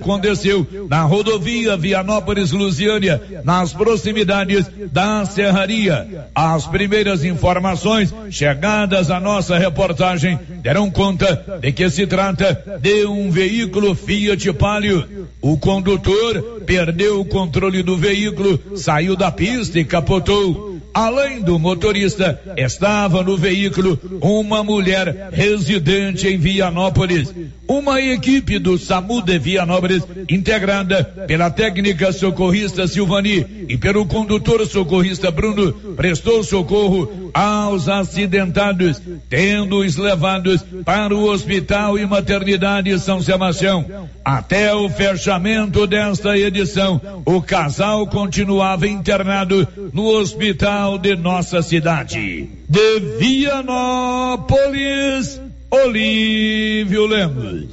Aconteceu na rodovia Vianópolis Lusiânia, nas proximidades da Serraria. As primeiras informações chegadas à nossa reportagem deram conta de que se trata de um veículo Fiat Palio. O condutor perdeu o controle do veículo, saiu da pista e capotou. Além do motorista, estava no veículo uma mulher residente em Vianópolis. Uma equipe do SAMU de Vianópolis, integrada pela técnica socorrista Silvani e pelo condutor socorrista Bruno, prestou socorro aos acidentados, tendo-os levados para o Hospital e Maternidade São Sebastião. Até o fechamento desta edição, o casal continuava internado no hospital de nossa cidade. De Vianópolis, Olívio Lemos.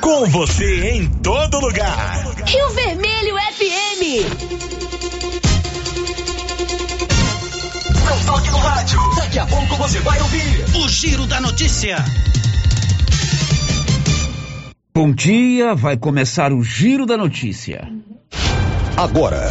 Com você em todo lugar. Rio Vermelho FM. Não toque no rádio. Daqui a pouco você vai ouvir o Giro da Notícia. Bom dia, vai começar o Giro da Notícia. Agora,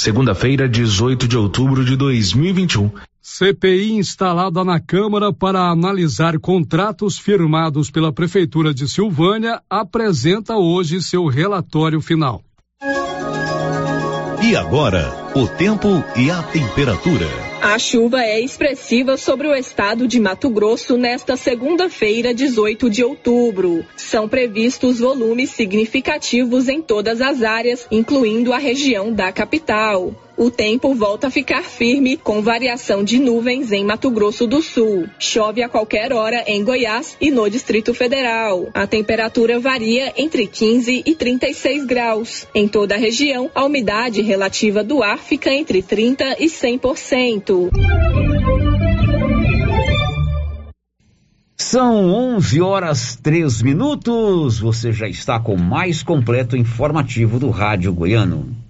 Segunda-feira, 18 de outubro de 2021. CPI instalada na Câmara para analisar contratos firmados pela Prefeitura de Silvânia apresenta hoje seu relatório final. E agora, o tempo e a temperatura. A chuva é expressiva sobre o estado de Mato Grosso nesta segunda-feira, 18 de outubro. São previstos volumes significativos em todas as áreas, incluindo a região da capital. O tempo volta a ficar firme, com variação de nuvens em Mato Grosso do Sul. Chove a qualquer hora em Goiás e no Distrito Federal. A temperatura varia entre 15 e 36 graus. Em toda a região, a umidade relativa do ar fica entre 30 e 100%. São 11 horas 3 minutos. Você já está com o mais completo informativo do Rádio Goiano.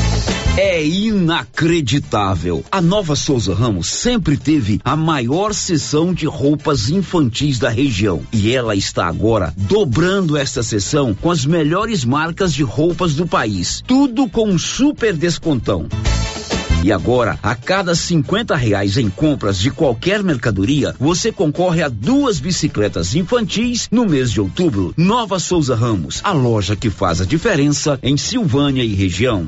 É inacreditável. A Nova Souza Ramos sempre teve a maior seção de roupas infantis da região e ela está agora dobrando esta seção com as melhores marcas de roupas do país. Tudo com um super descontão. E agora, a cada 50 reais em compras de qualquer mercadoria, você concorre a duas bicicletas infantis no mês de outubro. Nova Souza Ramos, a loja que faz a diferença em Silvânia e região.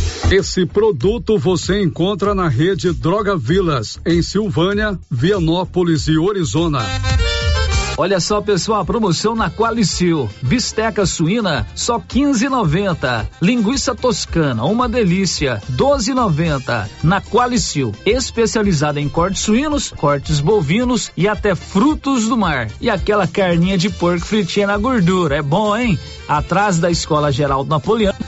Esse produto você encontra na rede Droga Vilas, em Silvânia, Vianópolis e Orizona. Olha só, pessoal, promoção na Qualicil. Bisteca suína, só 15,90. Linguiça toscana, uma delícia, 12,90. Na Qualicil, especializada em cortes suínos, cortes bovinos e até frutos do mar. E aquela carninha de porco fritinha na gordura, é bom, hein? Atrás da Escola Geraldo Napoleão,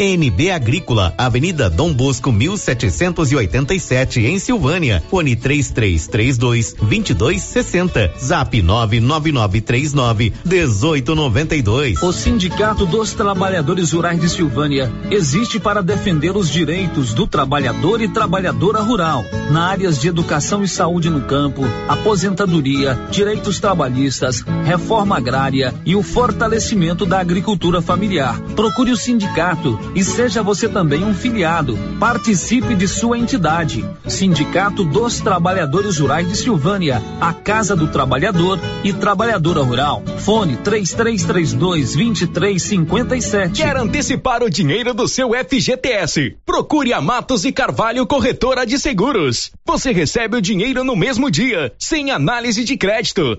NB Agrícola, Avenida Dom Bosco 1787 em Silvânia. Fone 3332 2260. Zap 99939 1892. O Sindicato dos Trabalhadores Rurais de Silvânia existe para defender os direitos do trabalhador e trabalhadora rural na áreas de educação e saúde no campo, aposentadoria, direitos trabalhistas, reforma agrária e o fortalecimento da agricultura familiar. Procure o sindicato e seja você também um filiado. Participe de sua entidade. Sindicato dos Trabalhadores Rurais de Silvânia, a Casa do Trabalhador e Trabalhadora Rural. Fone 3332 2357. Quer antecipar o dinheiro do seu FGTS? Procure a Matos e Carvalho Corretora de Seguros. Você recebe o dinheiro no mesmo dia, sem análise de crédito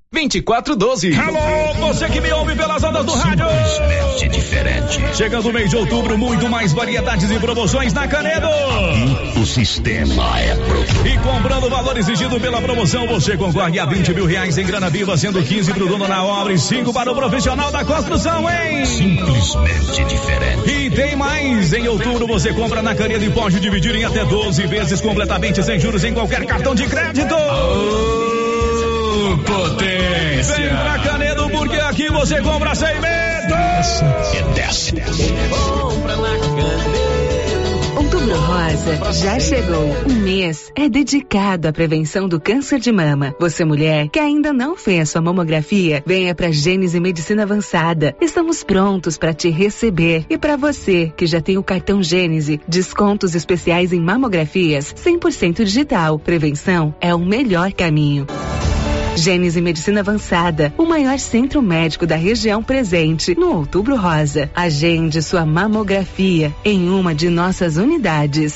2412. Alô, você que me ouve pelas ondas do rádio. Simplesmente diferente. Chegando o mês de outubro, muito mais variedades e promoções na Canedo. O sistema é pronto. E comprando o valor exigido pela promoção, você concorre a 20 mil reais em grana viva, sendo 15 para o dono na obra e 5 para o profissional da construção, hein? Simplesmente diferente. E tem mais. Em outubro você compra na Canedo e pode dividir em até 12 vezes completamente sem juros em qualquer cartão de crédito. Potência. Vem pra Canedo porque aqui você compra sem medo. É desce, desce. Compra na Canedo. Outubro Rosa já chegou. Um mês é dedicado à prevenção do câncer de mama. Você mulher que ainda não fez sua mamografia, venha para Gênese Medicina Avançada. Estamos prontos para te receber. E para você que já tem o cartão Gênese, descontos especiais em mamografias 100% digital. Prevenção é o melhor caminho. Gênese Medicina Avançada, o maior centro médico da região presente no Outubro Rosa. Agende sua mamografia em uma de nossas unidades.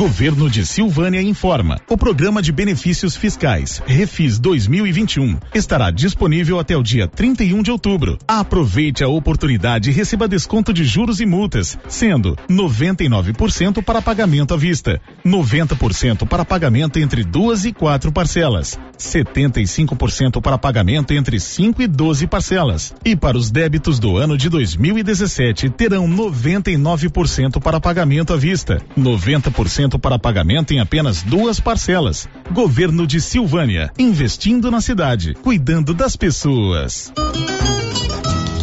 Governo de Silvânia informa. O programa de benefícios fiscais Refis 2021 estará disponível até o dia 31 de outubro. Aproveite a oportunidade e receba desconto de juros e multas, sendo 99% para pagamento à vista, 90% para pagamento entre duas e quatro parcelas, 75% para pagamento entre 5 e 12 parcelas. E para os débitos do ano de 2017 terão 99% para pagamento à vista, 90% para pagamento em apenas duas parcelas. Governo de Silvânia, investindo na cidade, cuidando das pessoas.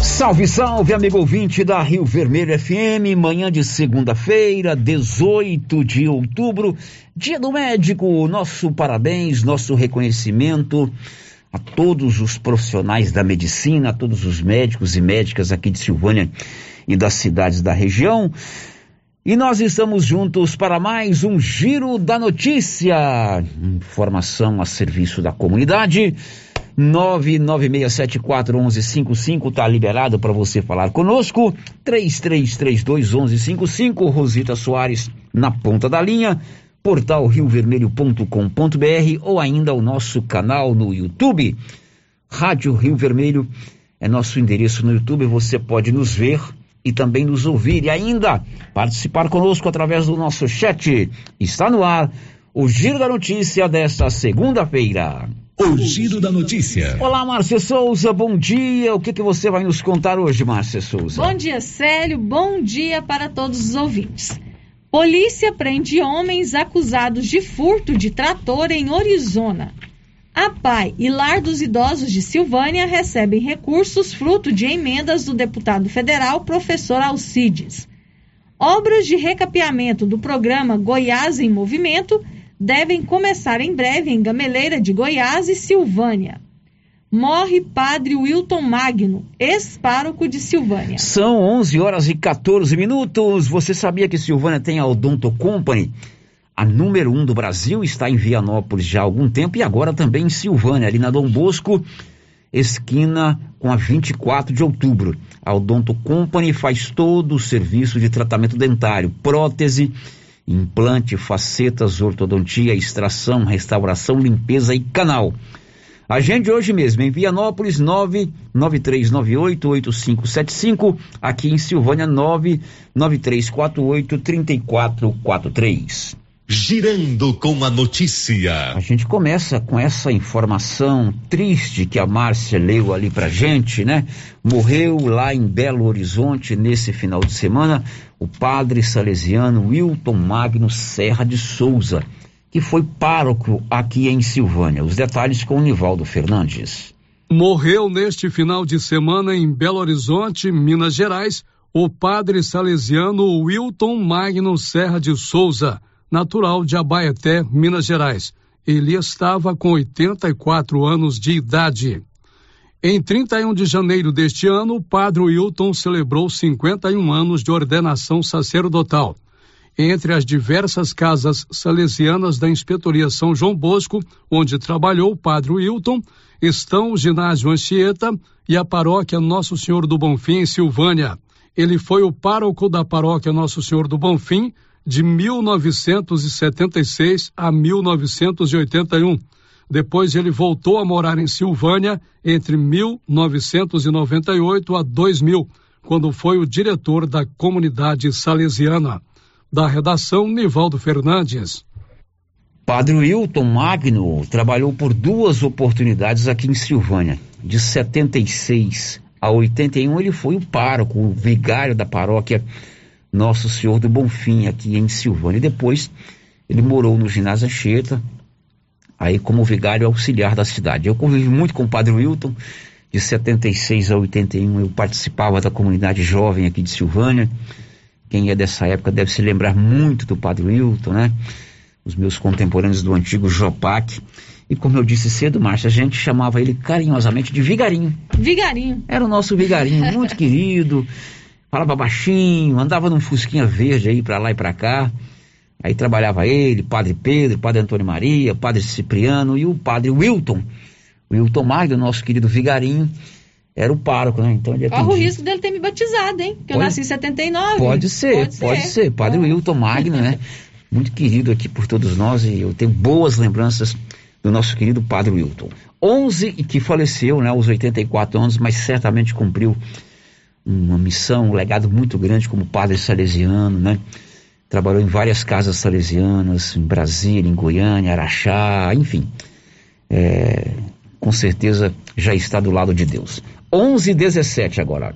Salve, salve, amigo ouvinte da Rio Vermelho FM, manhã de segunda-feira, 18 de outubro, dia do médico, nosso parabéns, nosso reconhecimento a todos os profissionais da medicina, a todos os médicos e médicas aqui de Silvânia e das cidades da região. E nós estamos juntos para mais um Giro da Notícia, informação a serviço da comunidade. 996741155 tá liberado para você falar conosco. 33321155 Rosita Soares na ponta da linha. Portal riovermelho.com.br ou ainda o nosso canal no YouTube. Rádio Rio Vermelho é nosso endereço no YouTube. Você pode nos ver e também nos ouvir e ainda participar conosco através do nosso chat. Está no ar o Giro da Notícia desta segunda-feira. O Giro da Notícia. Olá, Márcia Souza, bom dia. O que, que você vai nos contar hoje, Márcia Souza? Bom dia, Célio. Bom dia para todos os ouvintes. Polícia prende homens acusados de furto de trator em Arizona. A PAI e Lar dos Idosos de Silvânia recebem recursos fruto de emendas do deputado federal professor Alcides. Obras de recapeamento do programa Goiás em Movimento devem começar em breve em Gameleira de Goiás e Silvânia. Morre padre Wilton Magno, ex-pároco de Silvânia. São 11 horas e 14 minutos. Você sabia que Silvânia tem a Odonto Company? A número um do Brasil está em Vianópolis já há algum tempo e agora também em Silvânia, ali na Dom Bosco, esquina com a 24 de outubro. A Odonto Company faz todo o serviço de tratamento dentário, prótese, implante, facetas, ortodontia, extração, restauração, limpeza e canal. Agende hoje mesmo em Vianópolis 993988575, aqui em Silvânia 993483443. Girando com a notícia. A gente começa com essa informação triste que a Márcia leu ali pra gente, né? Morreu lá em Belo Horizonte nesse final de semana o padre salesiano Wilton Magno Serra de Souza, que foi pároco aqui em Silvânia. Os detalhes com o Nivaldo Fernandes. Morreu neste final de semana em Belo Horizonte, Minas Gerais, o padre salesiano Wilton Magno Serra de Souza natural de Abaeté, Minas Gerais. Ele estava com 84 anos de idade. Em 31 de janeiro deste ano, o padre Wilton celebrou 51 anos de ordenação sacerdotal. Entre as diversas casas salesianas da Inspetoria São João Bosco, onde trabalhou o padre Wilton, estão o ginásio Anchieta e a paróquia Nosso Senhor do Bonfim, em Silvânia. Ele foi o pároco da paróquia Nosso Senhor do Bonfim de 1976 a 1981. Depois ele voltou a morar em Silvânia entre 1998 a 2000, quando foi o diretor da comunidade salesiana. Da redação, Nivaldo Fernandes. Padre Wilton Magno trabalhou por duas oportunidades aqui em Silvânia. De 76 a 81, ele foi o pároco, o vigário da paróquia nosso Senhor do Bonfim, aqui em Silvânia. E depois ele morou no ginásio Anchieta, aí como vigário auxiliar da cidade. Eu convivi muito com o padre Wilton, de 76 a 81 eu participava da comunidade jovem aqui de Silvânia. Quem é dessa época deve se lembrar muito do padre Wilton, né? Os meus contemporâneos do antigo Jopac. E como eu disse cedo, Márcia, a gente chamava ele carinhosamente de Vigarinho. Vigarinho. Era o nosso Vigarinho, muito querido falava baixinho, andava num fusquinha verde aí para lá e para cá. Aí trabalhava ele, Padre Pedro, Padre Antônio Maria, Padre Cipriano e o Padre Wilton. Wilton Magno, nosso querido vigarinho, era o pároco, né? Então ele Corre o risco dele ter me batizado, hein? Porque pode, eu nasci em 79. Pode ser, pode, pode ser. ser. Padre Wilton Magno, né? Muito querido aqui por todos nós e eu tenho boas lembranças do nosso querido Padre Wilton. 11 e que faleceu, né, aos 84 anos, mas certamente cumpriu uma missão, um legado muito grande como padre salesiano, né? Trabalhou em várias casas salesianas, em Brasília, em Goiânia, Araxá, enfim. É, com certeza já está do lado de Deus. 11 e 17 agora.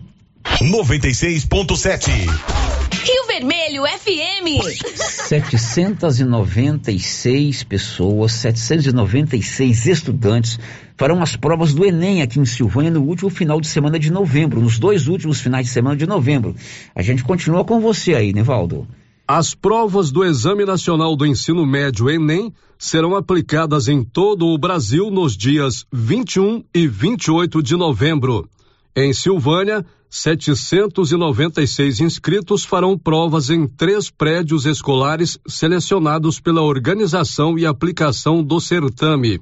96.7 Rio Vermelho FM. 796 pessoas, 796 estudantes farão as provas do Enem aqui em Silvânia no último final de semana de novembro, nos dois últimos finais de semana de novembro. A gente continua com você aí, Nevaldo. As provas do Exame Nacional do Ensino Médio Enem serão aplicadas em todo o Brasil nos dias 21 e 28 de novembro. Em Silvânia, 796 inscritos farão provas em três prédios escolares selecionados pela organização e aplicação do certame.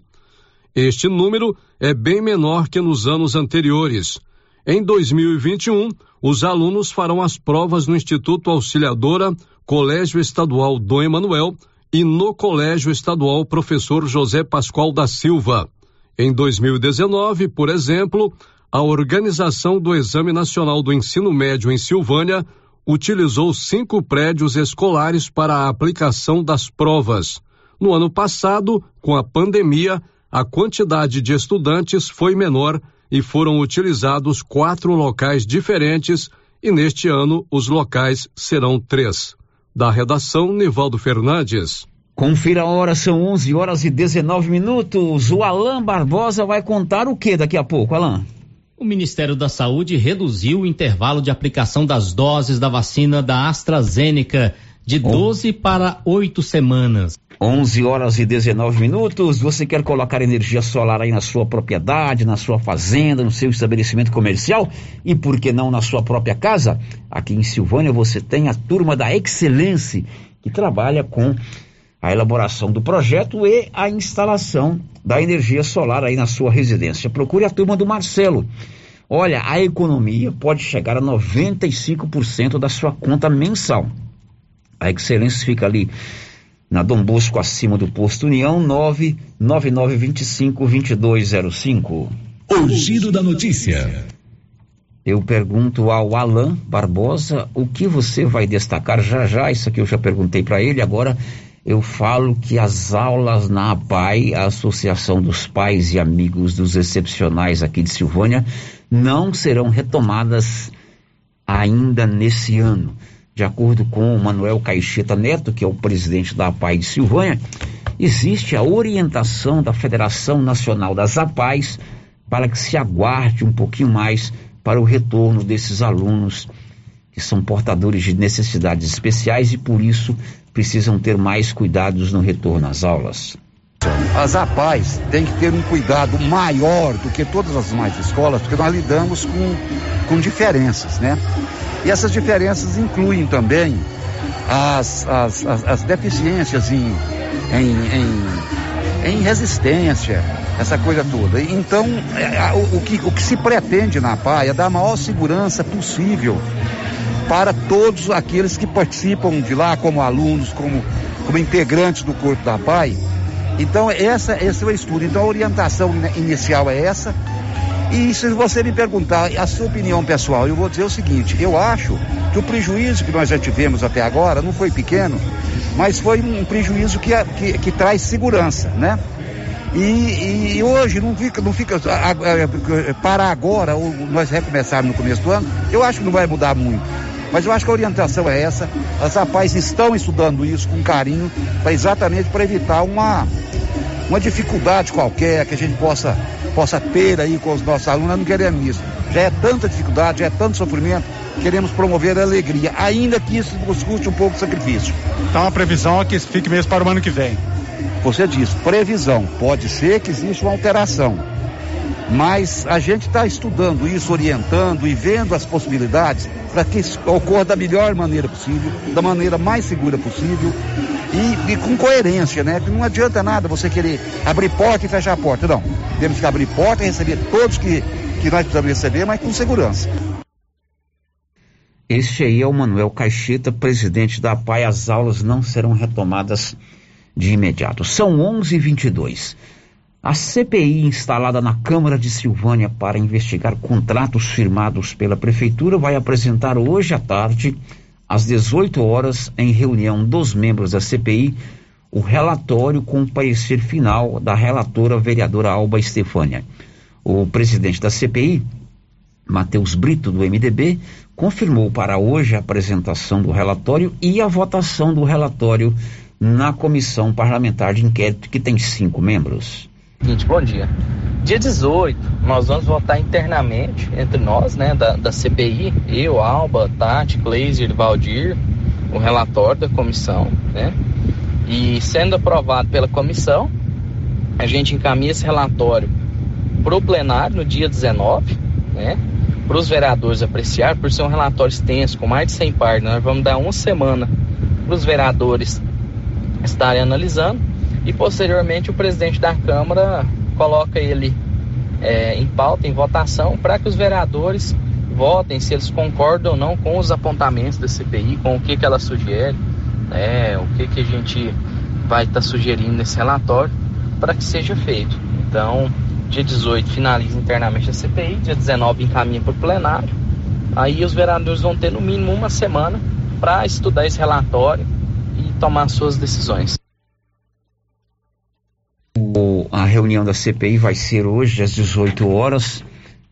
Este número é bem menor que nos anos anteriores. Em 2021, os alunos farão as provas no Instituto Auxiliadora, Colégio Estadual Dom Emanuel e no Colégio Estadual Professor José Pascoal da Silva. Em 2019, por exemplo, a organização do Exame Nacional do Ensino Médio em Silvânia utilizou cinco prédios escolares para a aplicação das provas. No ano passado, com a pandemia, a quantidade de estudantes foi menor e foram utilizados quatro locais diferentes, e neste ano os locais serão três. Da redação, Nivaldo Fernandes. Confira a hora, são 11 horas e 19 minutos. O Alain Barbosa vai contar o que daqui a pouco, Alain? O Ministério da Saúde reduziu o intervalo de aplicação das doses da vacina da AstraZeneca de 12 para 8 semanas. 11 horas e 19 minutos. Você quer colocar energia solar aí na sua propriedade, na sua fazenda, no seu estabelecimento comercial e por que não na sua própria casa? Aqui em Silvânia você tem a turma da Excelência que trabalha com a elaboração do projeto e a instalação da energia solar aí na sua residência. Procure a turma do Marcelo. Olha, a economia pode chegar a 95% da sua conta mensal. A Excelência fica ali na Dom Bosco, acima do posto União, 99925-2205. O giro da notícia. Eu pergunto ao Alain Barbosa o que você vai destacar já já. Isso aqui eu já perguntei para ele, agora eu falo que as aulas na APAI, a Associação dos Pais e Amigos dos Excepcionais aqui de Silvânia, não serão retomadas ainda nesse ano. De acordo com o Manuel Caixeta Neto, que é o presidente da APAI de Silvânia, existe a orientação da Federação Nacional das APAIs para que se aguarde um pouquinho mais para o retorno desses alunos que são portadores de necessidades especiais e por isso precisam ter mais cuidados no retorno às aulas. As APAES têm que ter um cuidado maior do que todas as demais escolas, porque nós lidamos com, com diferenças, né? E essas diferenças incluem também as, as, as, as deficiências em, em, em, em, resistência, essa coisa toda. Então, é, o, o, que, o que se pretende na APAI é dar a maior segurança possível para todos aqueles que participam de lá como alunos, como, como integrantes do corpo da PAI. Então, essa, esse é o estudo. Então, a orientação inicial é essa. E se você me perguntar a sua opinião pessoal, eu vou dizer o seguinte: eu acho que o prejuízo que nós já tivemos até agora não foi pequeno, mas foi um prejuízo que, que, que traz segurança, né? E, e, hoje não fica, não fica para agora, ou nós recomeçarmos no começo do ano, eu acho que não vai mudar muito. Mas eu acho que a orientação é essa. As rapazes estão estudando isso com carinho, para exatamente para evitar uma, uma dificuldade qualquer que a gente possa, possa ter aí com os nossos alunos. Nós não queremos isso. Já é tanta dificuldade, já é tanto sofrimento, queremos promover a alegria, ainda que isso nos custe um pouco de sacrifício. Então a previsão é que fique mesmo para o ano que vem. Você disse, previsão. Pode ser que exista uma alteração mas a gente está estudando isso, orientando e vendo as possibilidades para que isso ocorra da melhor maneira possível, da maneira mais segura possível e, e, com coerência, né? Não adianta nada você querer abrir porta e fechar a porta, não. Temos que abrir porta e receber todos que, que nós precisamos receber, mas com segurança. Este aí é o Manuel Caixeta, presidente da PAI. As aulas não serão retomadas de imediato. São 11h22. A CPI instalada na Câmara de Silvânia para investigar contratos firmados pela Prefeitura vai apresentar hoje à tarde, às 18 horas, em reunião dos membros da CPI, o relatório com o parecer final da relatora vereadora Alba Estefânia. O presidente da CPI, Matheus Brito, do MDB, confirmou para hoje a apresentação do relatório e a votação do relatório na comissão parlamentar de inquérito, que tem cinco membros. Seguinte, bom dia. Dia 18, nós vamos votar internamente entre nós, né, da, da CPI, eu, Alba, Tati, Glazer, Valdir, o relatório da comissão, né? E sendo aprovado pela comissão, a gente encaminha esse relatório para o plenário no dia 19, né? Para os vereadores apreciar, por ser um relatório extenso, com mais de 100 páginas, nós vamos dar uma semana para os vereadores estarem analisando e posteriormente o presidente da Câmara coloca ele é, em pauta, em votação, para que os vereadores votem se eles concordam ou não com os apontamentos da CPI, com o que, que ela sugere, né, o que, que a gente vai estar tá sugerindo nesse relatório para que seja feito. Então, dia 18 finaliza internamente a CPI, dia 19 encaminha para o plenário. Aí os vereadores vão ter no mínimo uma semana para estudar esse relatório e tomar suas decisões. O, a reunião da CPI vai ser hoje às 18 horas,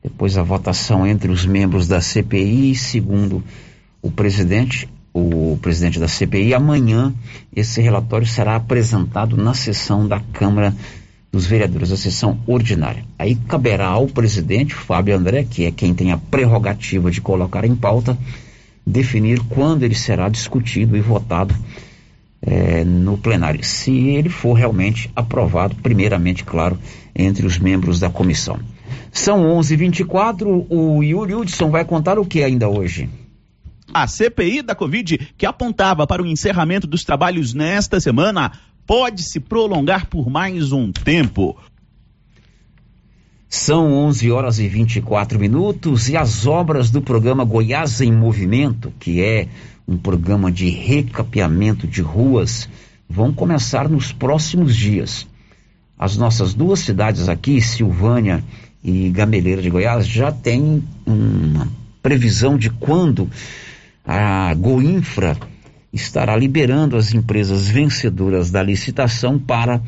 depois a votação entre os membros da CPI, segundo o presidente, o presidente da CPI. Amanhã esse relatório será apresentado na sessão da Câmara dos Vereadores, a sessão ordinária. Aí caberá ao presidente, Fábio André, que é quem tem a prerrogativa de colocar em pauta, definir quando ele será discutido e votado é, no plenário, se ele for realmente aprovado, primeiramente, claro, entre os membros da comissão. São 11:24. O Yuri Hudson vai contar o que ainda hoje? A CPI da Covid, que apontava para o encerramento dos trabalhos nesta semana, pode se prolongar por mais um tempo. São 11 horas e 24 minutos e as obras do programa Goiás em Movimento, que é um programa de recapeamento de ruas, vão começar nos próximos dias. As nossas duas cidades aqui, Silvânia e Gameleira de Goiás, já têm uma previsão de quando a Goinfra estará liberando as empresas vencedoras da licitação para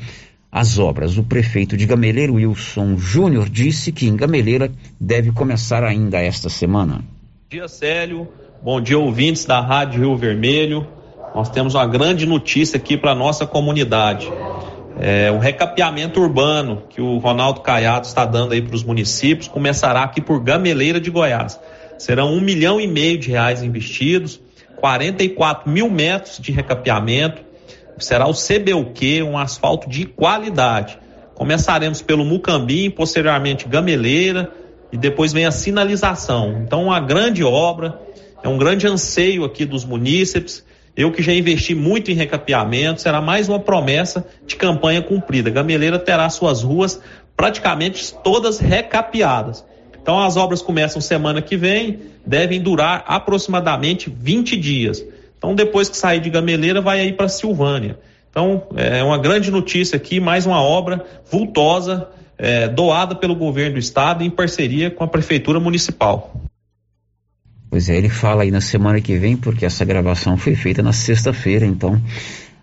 as obras. O prefeito de Gameleira, Wilson Júnior, disse que em Gameleira deve começar ainda esta semana. Dia, Célio. Bom dia, ouvintes da Rádio Rio Vermelho. Nós temos uma grande notícia aqui para nossa comunidade. É, o recapeamento urbano que o Ronaldo Caiado está dando aí para os municípios começará aqui por Gameleira de Goiás. Serão um milhão e meio de reais investidos, 44 mil metros de recapeamento, será o CBUQ, um asfalto de qualidade. Começaremos pelo Mucambim, posteriormente Gameleira e depois vem a sinalização. Então, uma grande obra, é um grande anseio aqui dos munícipes. Eu que já investi muito em recapeamento, será mais uma promessa de campanha cumprida. Gameleira terá suas ruas praticamente todas recapeadas. Então as obras começam semana que vem, devem durar aproximadamente 20 dias. Então, depois que sair de Gameleira, vai aí para Silvânia. Então, é uma grande notícia aqui, mais uma obra vultosa, é, doada pelo governo do estado em parceria com a prefeitura municipal. Pois é, ele fala aí na semana que vem, porque essa gravação foi feita na sexta-feira, então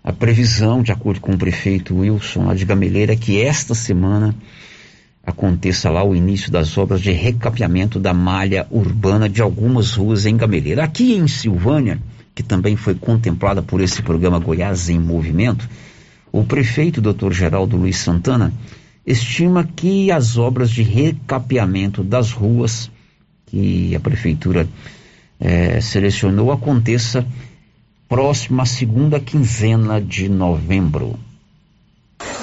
a previsão, de acordo com o prefeito Wilson lá de Gameleira, é que esta semana aconteça lá o início das obras de recapeamento da malha urbana de algumas ruas em Gameleira. Aqui em Silvânia, que também foi contemplada por esse programa Goiás em Movimento, o prefeito Dr. Geraldo Luiz Santana estima que as obras de recapeamento das ruas que a prefeitura eh, selecionou aconteça próxima à segunda quinzena de novembro.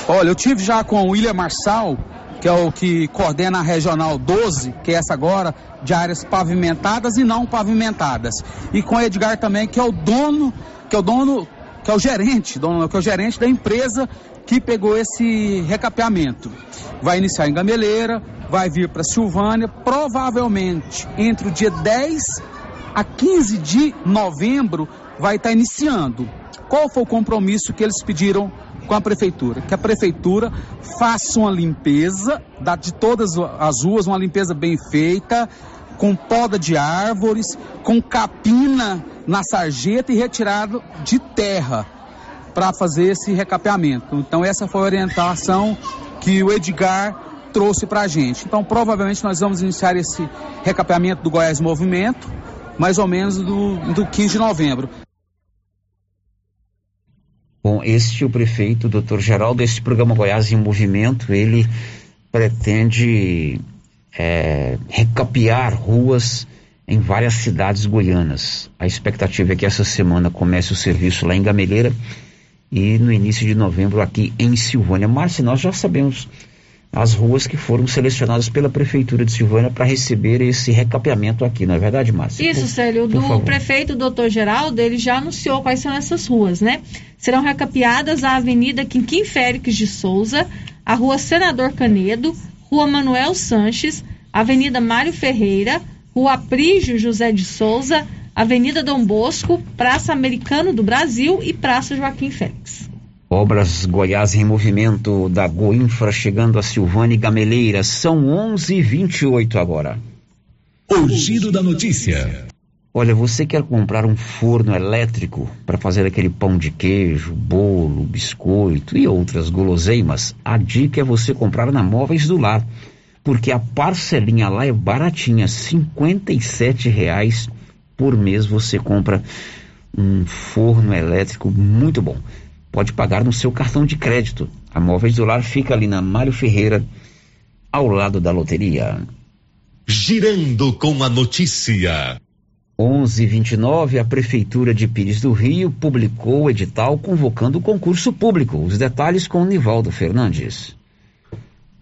Olha, eu tive já com o William Marçal, que é o que coordena a Regional 12, que é essa agora, de áreas pavimentadas e não pavimentadas. E com o Edgar também, que é o dono, que é o dono, que é o gerente, dono, que é o gerente da empresa que pegou esse recapeamento. Vai iniciar em Gameleira, vai vir para Silvânia, provavelmente entre o dia 10 a 15 de novembro vai estar tá iniciando. Qual foi o compromisso que eles pediram com a prefeitura? Que a prefeitura faça uma limpeza de todas as ruas, uma limpeza bem feita, com poda de árvores, com capina na sarjeta e retirado de terra para fazer esse recapeamento. Então essa foi a orientação que o Edgar trouxe para a gente. Então provavelmente nós vamos iniciar esse recapeamento do Goiás Movimento, mais ou menos do, do 15 de novembro. Bom, este é o prefeito, doutor Geraldo, esse programa Goiás em Movimento, ele pretende é, recapear ruas em várias cidades goianas. A expectativa é que essa semana comece o serviço lá em Gameleira e no início de novembro aqui em Silvânia. Márcia, nós já sabemos as ruas que foram selecionadas pela Prefeitura de Silvânia para receber esse recapeamento aqui, não é verdade, Márcia? Isso, Célio. Do favor. prefeito doutor Geraldo, ele já anunciou quais são essas ruas, né? Serão recapeadas a Avenida Quinquim Félix de Souza, a Rua Senador Canedo, Rua Manuel Sanches, Avenida Mário Ferreira, Rua Prígio José de Souza, Avenida Dom Bosco, Praça Americano do Brasil e Praça Joaquim Félix. Obras Goiás em movimento da Goinfra chegando a Silvânia e Gameleira. São 11:28 agora. O giro da notícia. Olha, você quer comprar um forno elétrico para fazer aquele pão de queijo, bolo, biscoito e outras guloseimas? A dica é você comprar na Móveis do Lar, porque a parcelinha lá é baratinha, R$ reais por mês você compra um forno elétrico muito bom pode pagar no seu cartão de crédito. A Móveis do Lar fica ali na Mário Ferreira, ao lado da loteria. Girando com a notícia. 11:29 a prefeitura de Pires do Rio publicou o edital convocando o concurso público. Os detalhes com Nivaldo Fernandes.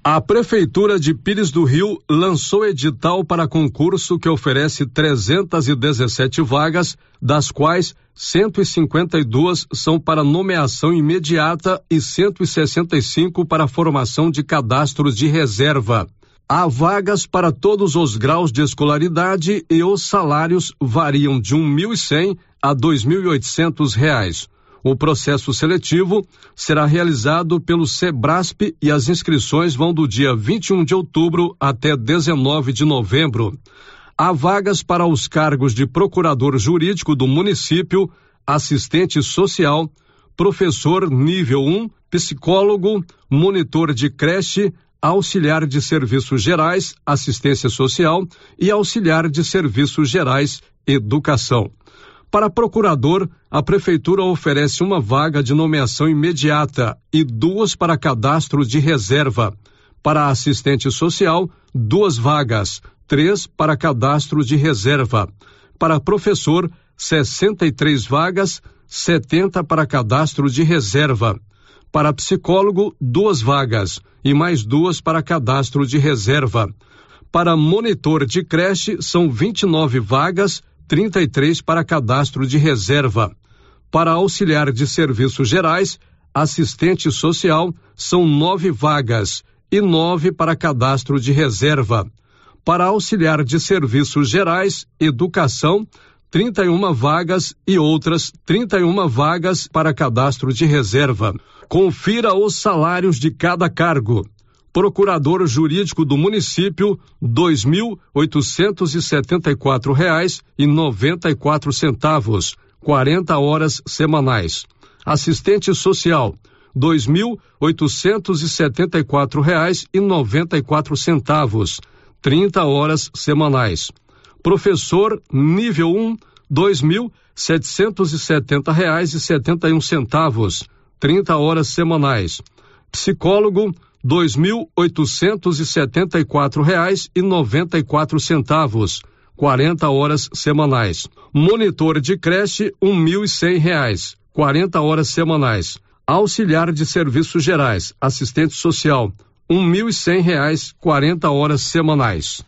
A Prefeitura de Pires do Rio lançou edital para concurso que oferece 317 vagas, das quais 152 são para nomeação imediata e 165 para formação de cadastros de reserva. Há vagas para todos os graus de escolaridade e os salários variam de R$ 1.100 a 2.800 reais. O processo seletivo será realizado pelo Sebrasp e as inscrições vão do dia 21 de outubro até 19 de novembro. Há vagas para os cargos de procurador jurídico do município, assistente social, professor nível 1, psicólogo, monitor de creche, auxiliar de serviços gerais, assistência social e auxiliar de serviços gerais, educação. Para procurador, a Prefeitura oferece uma vaga de nomeação imediata e duas para cadastro de reserva. Para assistente social, duas vagas, três para cadastro de reserva. Para professor, 63 vagas, 70 para cadastro de reserva. Para psicólogo, duas vagas e mais duas para cadastro de reserva. Para monitor de creche, são 29 vagas, 33 para cadastro de reserva. Para auxiliar de serviços gerais, assistente social, são nove vagas e nove para cadastro de reserva. Para auxiliar de serviços gerais, educação, 31 vagas e outras 31 vagas para cadastro de reserva. Confira os salários de cada cargo procurador jurídico do município, R$ 2.874,94, 40 horas semanais. Assistente social, R$ 2.874,94, 30 horas semanais. Professor nível 1, R$ 2.770,71, 30 horas semanais. Psicólogo, 2.874 reais e 94 centavos, 40 horas semanais. Monitor de creche, 1.100 reais, 40 horas semanais. Auxiliar de serviços gerais, assistente social, 1.100 reais, 40 horas semanais.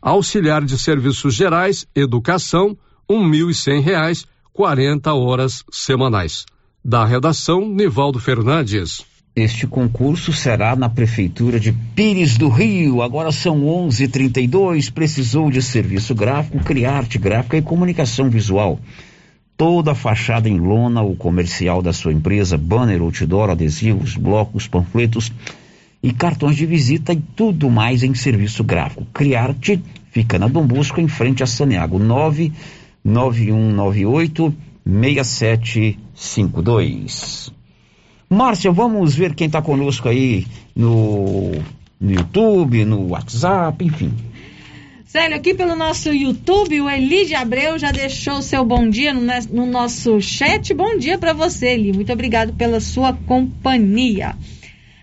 Auxiliar de serviços gerais, educação, 1.100 reais, 40 horas semanais. Da redação, Nivaldo Fernandes. Este concurso será na Prefeitura de Pires do Rio. Agora são 11:32. Precisou de serviço gráfico, criar arte gráfica e comunicação visual. Toda a fachada em lona ou comercial da sua empresa, banner, outdoor, adesivos, blocos, panfletos e cartões de visita e tudo mais em serviço gráfico. Criarte fica na Dom Bosco, em frente a Saneago 99198 6752. Márcia, vamos ver quem está conosco aí no, no YouTube, no WhatsApp, enfim. Célio, aqui pelo nosso YouTube, o Eli de Abreu já deixou seu bom dia no, no nosso chat. Bom dia para você, Eli. Muito obrigado pela sua companhia.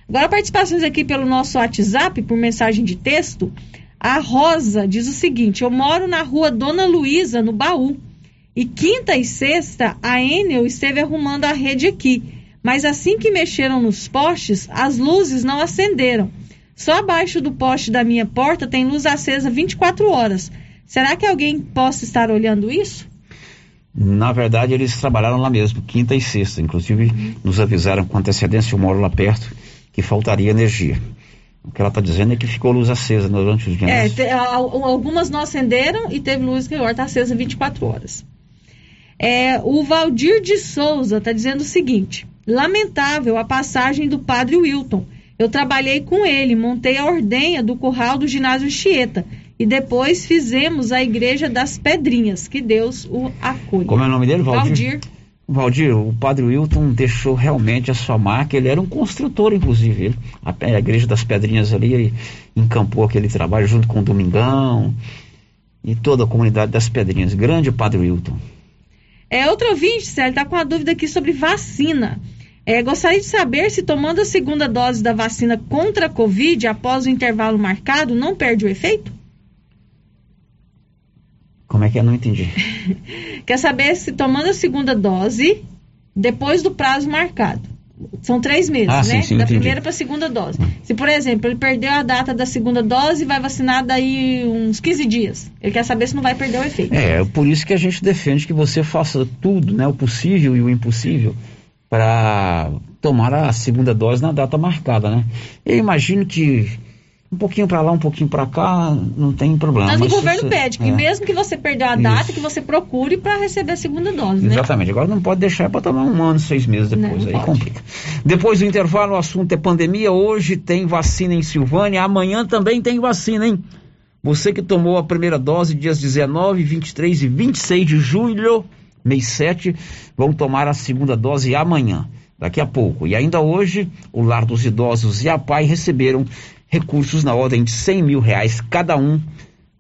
Agora, participações aqui pelo nosso WhatsApp, por mensagem de texto. A Rosa diz o seguinte: Eu moro na rua Dona Luísa, no baú. E quinta e sexta, a Enel esteve arrumando a rede aqui. Mas assim que mexeram nos postes, as luzes não acenderam. Só abaixo do poste da minha porta tem luz acesa 24 horas. Será que alguém possa estar olhando isso? Na verdade, eles trabalharam lá mesmo, quinta e sexta. Inclusive, uhum. nos avisaram com antecedência, eu moro lá perto, que faltaria energia. O que ela está dizendo é que ficou luz acesa durante os dias. É, te, algumas não acenderam e teve luz que agora está acesa 24 horas. É, o Valdir de Souza está dizendo o seguinte: lamentável a passagem do padre Wilton. Eu trabalhei com ele, montei a ordenha do curral do ginásio Chieta e depois fizemos a igreja das Pedrinhas. Que Deus o acolha. Como é o nome dele, Valdir? Valdir. Valdir, o padre Wilton deixou realmente a sua marca, ele era um construtor, inclusive. Ele, a, a, Igreja das Pedrinhas ali, ele encampou aquele trabalho junto com o Domingão e toda a comunidade das Pedrinhas. Grande padre Wilton. É, outro ouvinte, Célio, está com uma dúvida aqui sobre vacina. É, gostaria de saber se tomando a segunda dose da vacina contra a Covid após o intervalo marcado não perde o efeito? Como é que é? Não entendi. Quer saber se tomando a segunda dose depois do prazo marcado. São três meses, ah, né? Sim, sim, da entendi. primeira para a segunda dose. Se, por exemplo, ele perdeu a data da segunda dose e vai vacinar daí uns 15 dias. Ele quer saber se não vai perder o efeito. É, por isso que a gente defende que você faça tudo, né? O possível e o impossível para tomar a segunda dose na data marcada, né? Eu imagino que um pouquinho para lá, um pouquinho para cá, não tem problema. Mas, mas o governo pede que é. mesmo que você perdeu a data, Isso. que você procure para receber a segunda dose, né? Exatamente. Agora não pode deixar para tomar um ano, seis meses depois, não aí pode. complica. Depois do intervalo, o assunto é pandemia. Hoje tem vacina em Silvânia, amanhã também tem vacina, hein? Você que tomou a primeira dose dias 19, 23 e 26 de julho, mês 7 vão tomar a segunda dose amanhã, daqui a pouco. E ainda hoje, o Lar dos Idosos e a PAI receberam recursos na ordem de 100 mil reais cada um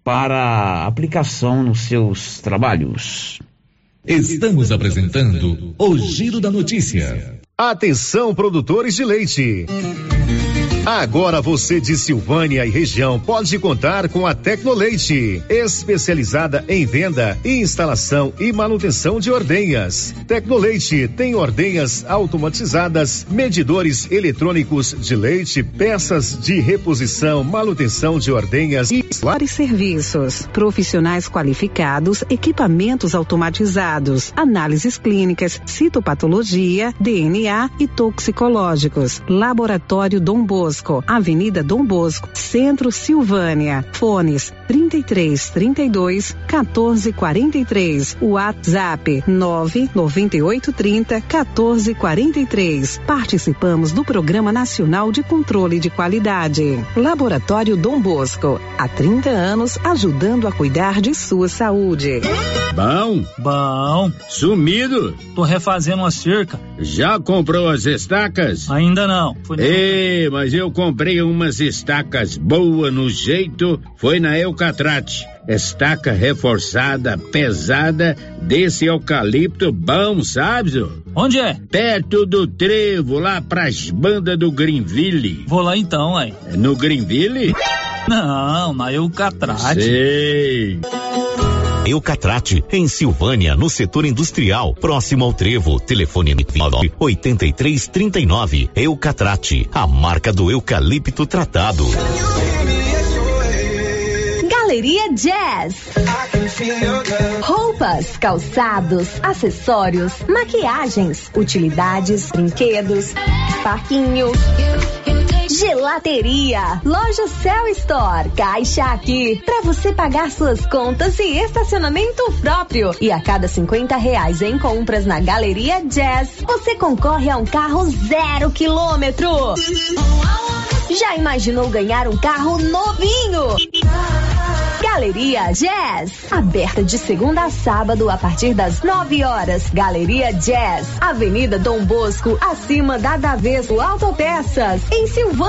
para aplicação nos seus trabalhos. Estamos apresentando o Giro da Notícia. Atenção, produtores de leite. Agora você de Silvânia e região pode contar com a Tecnoleite, especializada em venda, instalação e manutenção de ordenhas. Tecnoleite tem ordenhas automatizadas, medidores eletrônicos de leite, peças de reposição, manutenção de ordenhas e Vários serviços, profissionais qualificados, equipamentos automatizados, análises clínicas, citopatologia, DNA e toxicológicos. Laboratório Dom Bosco, Avenida Dom Bosco, Centro Silvânia. Fones 33 32 14 43. WhatsApp 998 30 14 43. Participamos do Programa Nacional de Controle de Qualidade. Laboratório Dom Bosco, há 30 anos ajudando a cuidar de sua saúde. Bom? Bom. Sumido? Tô refazendo uma cerca. Já comprou as estacas? Ainda não. Ei, mas eu comprei umas estacas boas no jeito, foi na Eucatrate. Estaca reforçada, pesada, desse eucalipto bom, sabe? Zô? Onde é? Perto do trevo, lá pras bandas do Greenville. Vou lá então, aí. No Greenville? Não, na Eucatrate. Sei. Eucatrate, em Silvânia, no setor industrial, próximo ao trevo. Telefone 8339. Eucatrate, a marca do eucalipto tratado. Galeria Jazz. Roupas, calçados, acessórios, maquiagens, utilidades, brinquedos, parquinho. Gelateria, Loja Cell Store, Caixa Aqui, para você pagar suas contas e estacionamento próprio. E a cada 50 reais em compras na Galeria Jazz, você concorre a um carro zero quilômetro. Já imaginou ganhar um carro novinho? Galeria Jazz, aberta de segunda a sábado a partir das 9 horas. Galeria Jazz, Avenida Dom Bosco, acima da Daveso Autopeças, em Silvânia.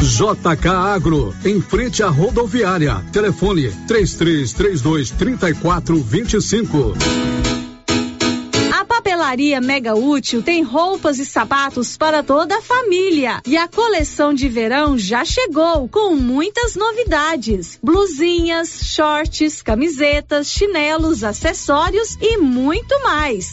JK Agro, em frente à rodoviária. Telefone 3332 3425. A papelaria Mega Útil tem roupas e sapatos para toda a família. E a coleção de verão já chegou com muitas novidades: blusinhas, shorts, camisetas, chinelos, acessórios e muito mais.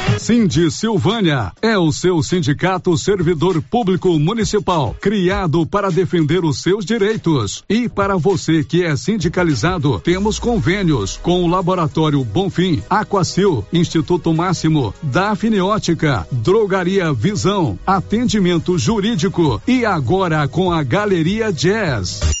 Cindy Silvânia é o seu sindicato servidor público municipal, criado para defender os seus direitos. E para você que é sindicalizado, temos convênios com o Laboratório Bonfim, Aquacil, Instituto Máximo, Dafniótica, Drogaria Visão, Atendimento Jurídico e agora com a Galeria Jazz.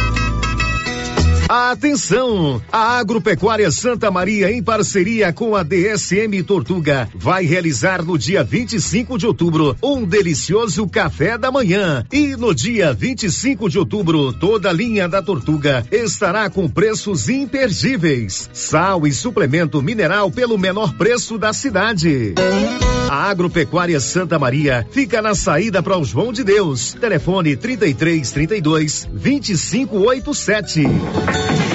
Atenção! A Agropecuária Santa Maria, em parceria com a DSM Tortuga, vai realizar no dia 25 de outubro um delicioso café da manhã. E no dia 25 de outubro, toda a linha da Tortuga estará com preços imperdíveis. Sal e suplemento mineral pelo menor preço da cidade. A Agropecuária Santa Maria fica na saída para o João de Deus. Telefone 33 32 2587.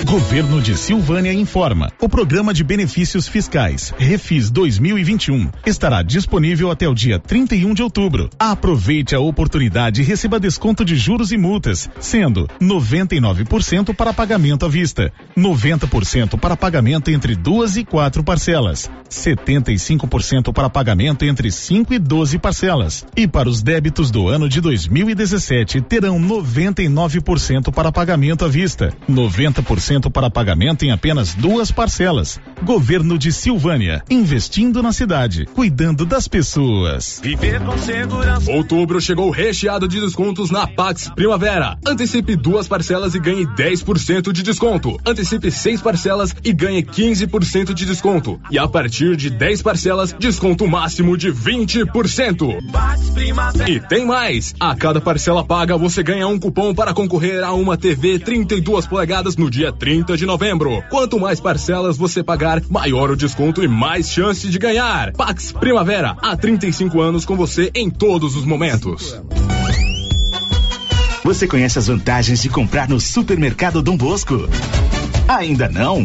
Governo de Silvânia informa. O programa de benefícios fiscais Refis 2021 estará disponível até o dia 31 de outubro. Aproveite a oportunidade e receba desconto de juros e multas, sendo 99% para pagamento à vista, 90% para pagamento entre duas e quatro parcelas, 75% para pagamento entre 5 e 12 parcelas. E para os débitos do ano de 2017 terão 99% para pagamento à vista, 90% para pagamento em apenas duas parcelas. Governo de Silvânia, investindo na cidade, cuidando das pessoas. Viver com segurança. Outubro chegou recheado de descontos na Pax Primavera. Antecipe duas parcelas e ganhe 10% de desconto. Antecipe seis parcelas e ganhe 15% de desconto. E a partir de 10 parcelas, desconto máximo de 20%. E tem mais! A cada parcela paga, você ganha um cupom para concorrer a uma TV 32 polegadas no dia 30 de novembro. Quanto mais parcelas você pagar, maior o desconto e mais chance de ganhar. Pax Primavera, há 35 anos com você em todos os momentos. Você conhece as vantagens de comprar no Supermercado Dom Bosco? Ainda não?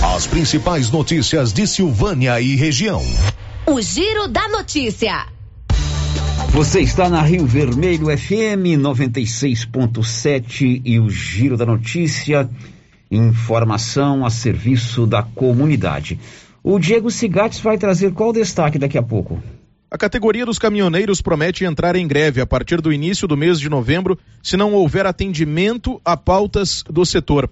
As principais notícias de Silvânia e região. O Giro da Notícia. Você está na Rio Vermelho FM 96.7 e o Giro da Notícia. Informação a serviço da comunidade. O Diego Cigates vai trazer qual destaque daqui a pouco? A categoria dos caminhoneiros promete entrar em greve a partir do início do mês de novembro, se não houver atendimento a pautas do setor.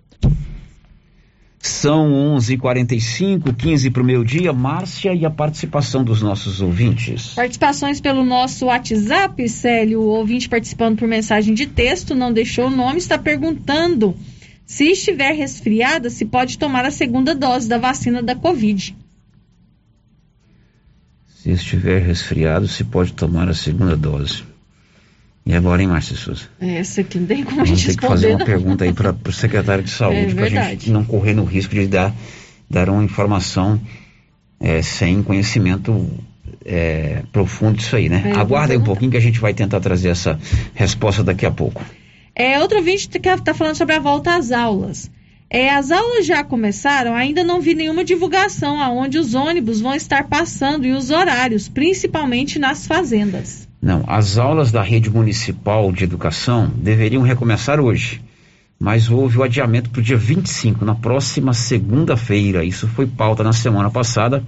São 11:45, 15 para o meio dia. Márcia e a participação dos nossos ouvintes. Participações pelo nosso WhatsApp, Célio. O ouvinte participando por mensagem de texto, não deixou o nome, está perguntando se estiver resfriada, se pode tomar a segunda dose da vacina da Covid. Se estiver resfriado, se pode tomar a segunda dose. E agora, hein, Márcia Souza? Essa aqui não tem como a Vamos gente ter que fazer uma pergunta aí para o secretário de saúde, É para a gente não correr no risco de dar, dar uma informação é, sem conhecimento é, profundo disso aí, né? É, Aguarda aí um pouquinho que a gente vai tentar trazer essa resposta daqui a pouco. É, outro ouvinte que está falando sobre a volta às aulas. É, as aulas já começaram, ainda não vi nenhuma divulgação aonde os ônibus vão estar passando e os horários, principalmente nas fazendas. Não, as aulas da rede municipal de educação deveriam recomeçar hoje, mas houve o adiamento para o dia 25, na próxima segunda-feira. Isso foi pauta na semana passada.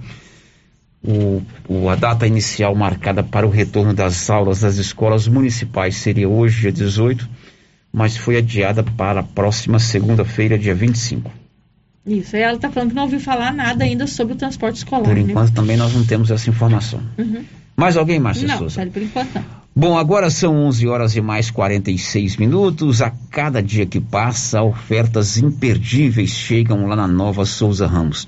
O, o- a data inicial marcada para o retorno das aulas das escolas municipais seria hoje, dia 18, mas foi adiada para a próxima segunda-feira, dia 25. Isso, aí ela está falando que não ouviu falar nada ainda sobre o transporte escolar. Por né? enquanto também nós não temos essa informação. Uhum. Mais alguém, Márcia Não, Souza? Célio, por enquanto não. Bom, agora são 11 horas e mais 46 minutos. A cada dia que passa, ofertas imperdíveis chegam lá na Nova Souza Ramos.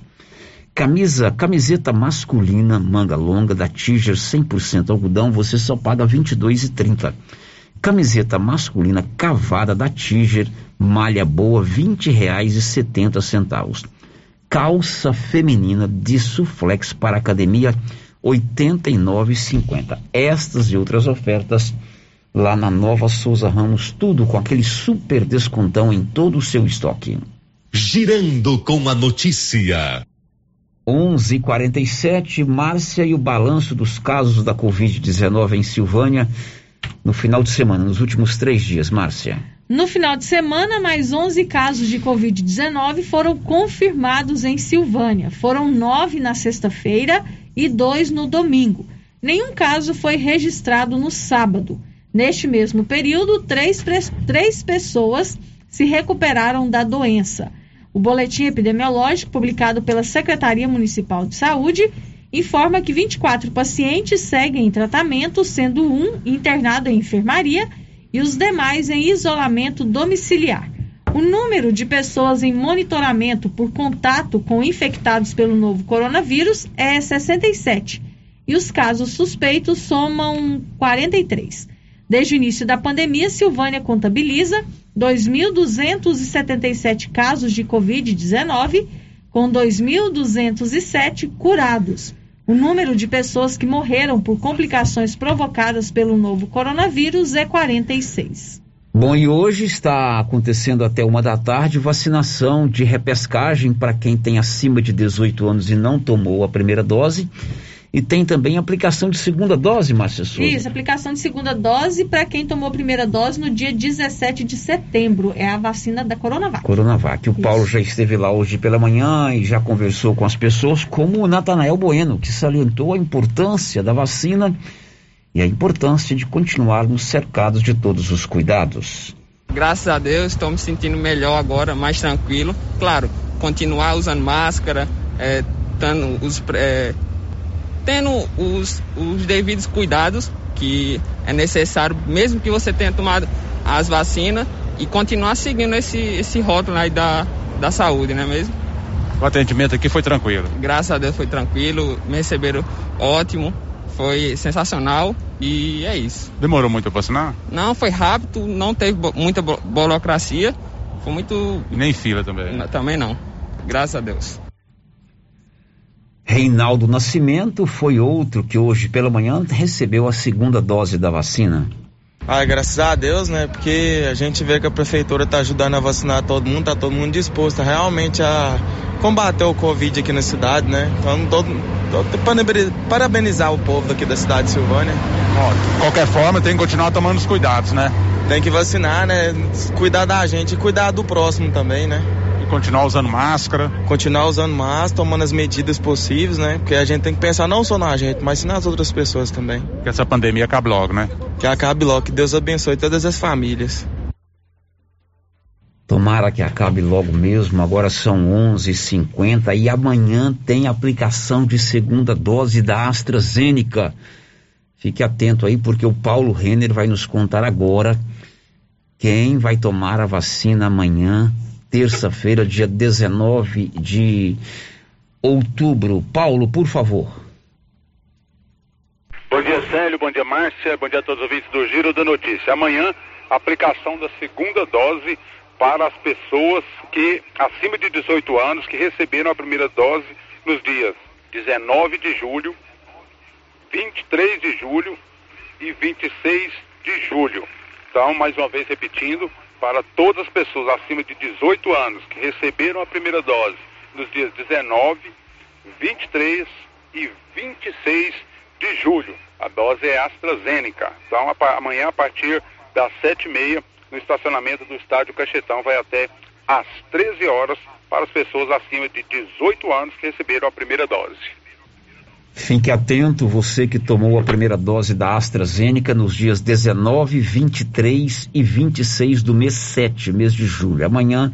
Camisa, camiseta masculina, manga longa, da Tiger 100% algodão, você só paga R$ 22,30. Camiseta masculina cavada da Tiger, malha boa, R$ 20,70. Calça feminina de suflex para academia, 89,50. Estas e outras ofertas lá na Nova Souza Ramos, tudo com aquele super descontão em todo o seu estoque. Girando com a notícia. 11:47 Márcia e o balanço dos casos da Covid-19 em Silvânia no final de semana, nos últimos três dias, Márcia. No final de semana, mais 11 casos de Covid-19 foram confirmados em Silvânia. Foram nove na sexta-feira e dois no domingo. Nenhum caso foi registrado no sábado. Neste mesmo período, três, três pessoas se recuperaram da doença. O boletim epidemiológico publicado pela Secretaria Municipal de Saúde informa que 24 pacientes seguem em tratamento, sendo um internado em enfermaria e os demais em isolamento domiciliar. O número de pessoas em monitoramento por contato com infectados pelo novo coronavírus é 67 e os casos suspeitos somam 43. Desde o início da pandemia, Silvânia contabiliza 2.277 casos de Covid-19, com 2.207 curados. O número de pessoas que morreram por complicações provocadas pelo novo coronavírus é 46. Bom, e hoje está acontecendo até uma da tarde vacinação de repescagem para quem tem acima de 18 anos e não tomou a primeira dose. E tem também aplicação de segunda dose, Márcia Souza. Isso, aplicação de segunda dose para quem tomou a primeira dose no dia 17 de setembro. É a vacina da Coronavac. Coronavac. O Paulo já esteve lá hoje pela manhã e já conversou com as pessoas, como o Natanael Bueno, que salientou a importância da vacina e a importância de continuarmos cercados de todos os cuidados. Graças a Deus, estou me sentindo melhor agora, mais tranquilo. Claro, continuar usando máscara, é, tando os, é, tendo os, os devidos cuidados que é necessário, mesmo que você tenha tomado as vacinas, e continuar seguindo esse, esse rótulo aí da, da saúde, não é mesmo? O atendimento aqui foi tranquilo. Graças a Deus foi tranquilo, me receberam ótimo, foi sensacional e é isso. Demorou muito para vacinar? Não, foi rápido, não teve muita burocracia, foi muito. E nem fila também. Também não, graças a Deus. Reinaldo Nascimento foi outro que hoje pela manhã recebeu a segunda dose da vacina. Ah, graças a Deus, né? Porque a gente vê que a prefeitura tá ajudando a vacinar todo mundo, tá todo mundo disposto realmente a combater o Covid aqui na cidade, né? Então, todo, parabenizar o povo daqui da cidade de Silvânia. De qualquer forma, tem que continuar tomando os cuidados, né? Tem que vacinar, né? Cuidar da gente e cuidar do próximo também, né? E continuar usando máscara. Continuar usando máscara, tomando as medidas possíveis, né? Porque a gente tem que pensar não só na gente, mas nas outras pessoas também. Que essa pandemia acabe logo, né? Que acabe logo, que Deus abençoe todas as famílias. Tomara que acabe logo mesmo. Agora são 11:50 e amanhã tem aplicação de segunda dose da AstraZeneca. Fique atento aí porque o Paulo Renner vai nos contar agora quem vai tomar a vacina amanhã, terça-feira, dia 19 de outubro. Paulo, por favor. Bom dia, Célio. Bom dia, Márcia. Bom dia a todos os ouvintes do Giro da Notícia. Amanhã, aplicação da segunda dose para as pessoas que, acima de 18 anos, que receberam a primeira dose nos dias 19 de julho, 23 de julho e 26 de julho. Então, mais uma vez repetindo, para todas as pessoas acima de 18 anos que receberam a primeira dose nos dias 19, 23 e 26 de julho. A dose é AstraZeneca. Então, amanhã, a partir das 7h30, no estacionamento do estádio Cachetão vai até às 13 horas para as pessoas acima de 18 anos que receberam a primeira dose. Fique atento, você que tomou a primeira dose da AstraZeneca nos dias 19, 23 e 26 do mês 7, mês de julho. Amanhã,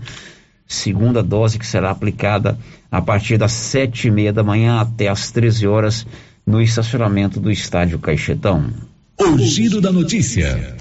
segunda dose que será aplicada a partir das sete e meia da manhã até às 13 horas no estacionamento do estádio Caixetão. O giro da notícia.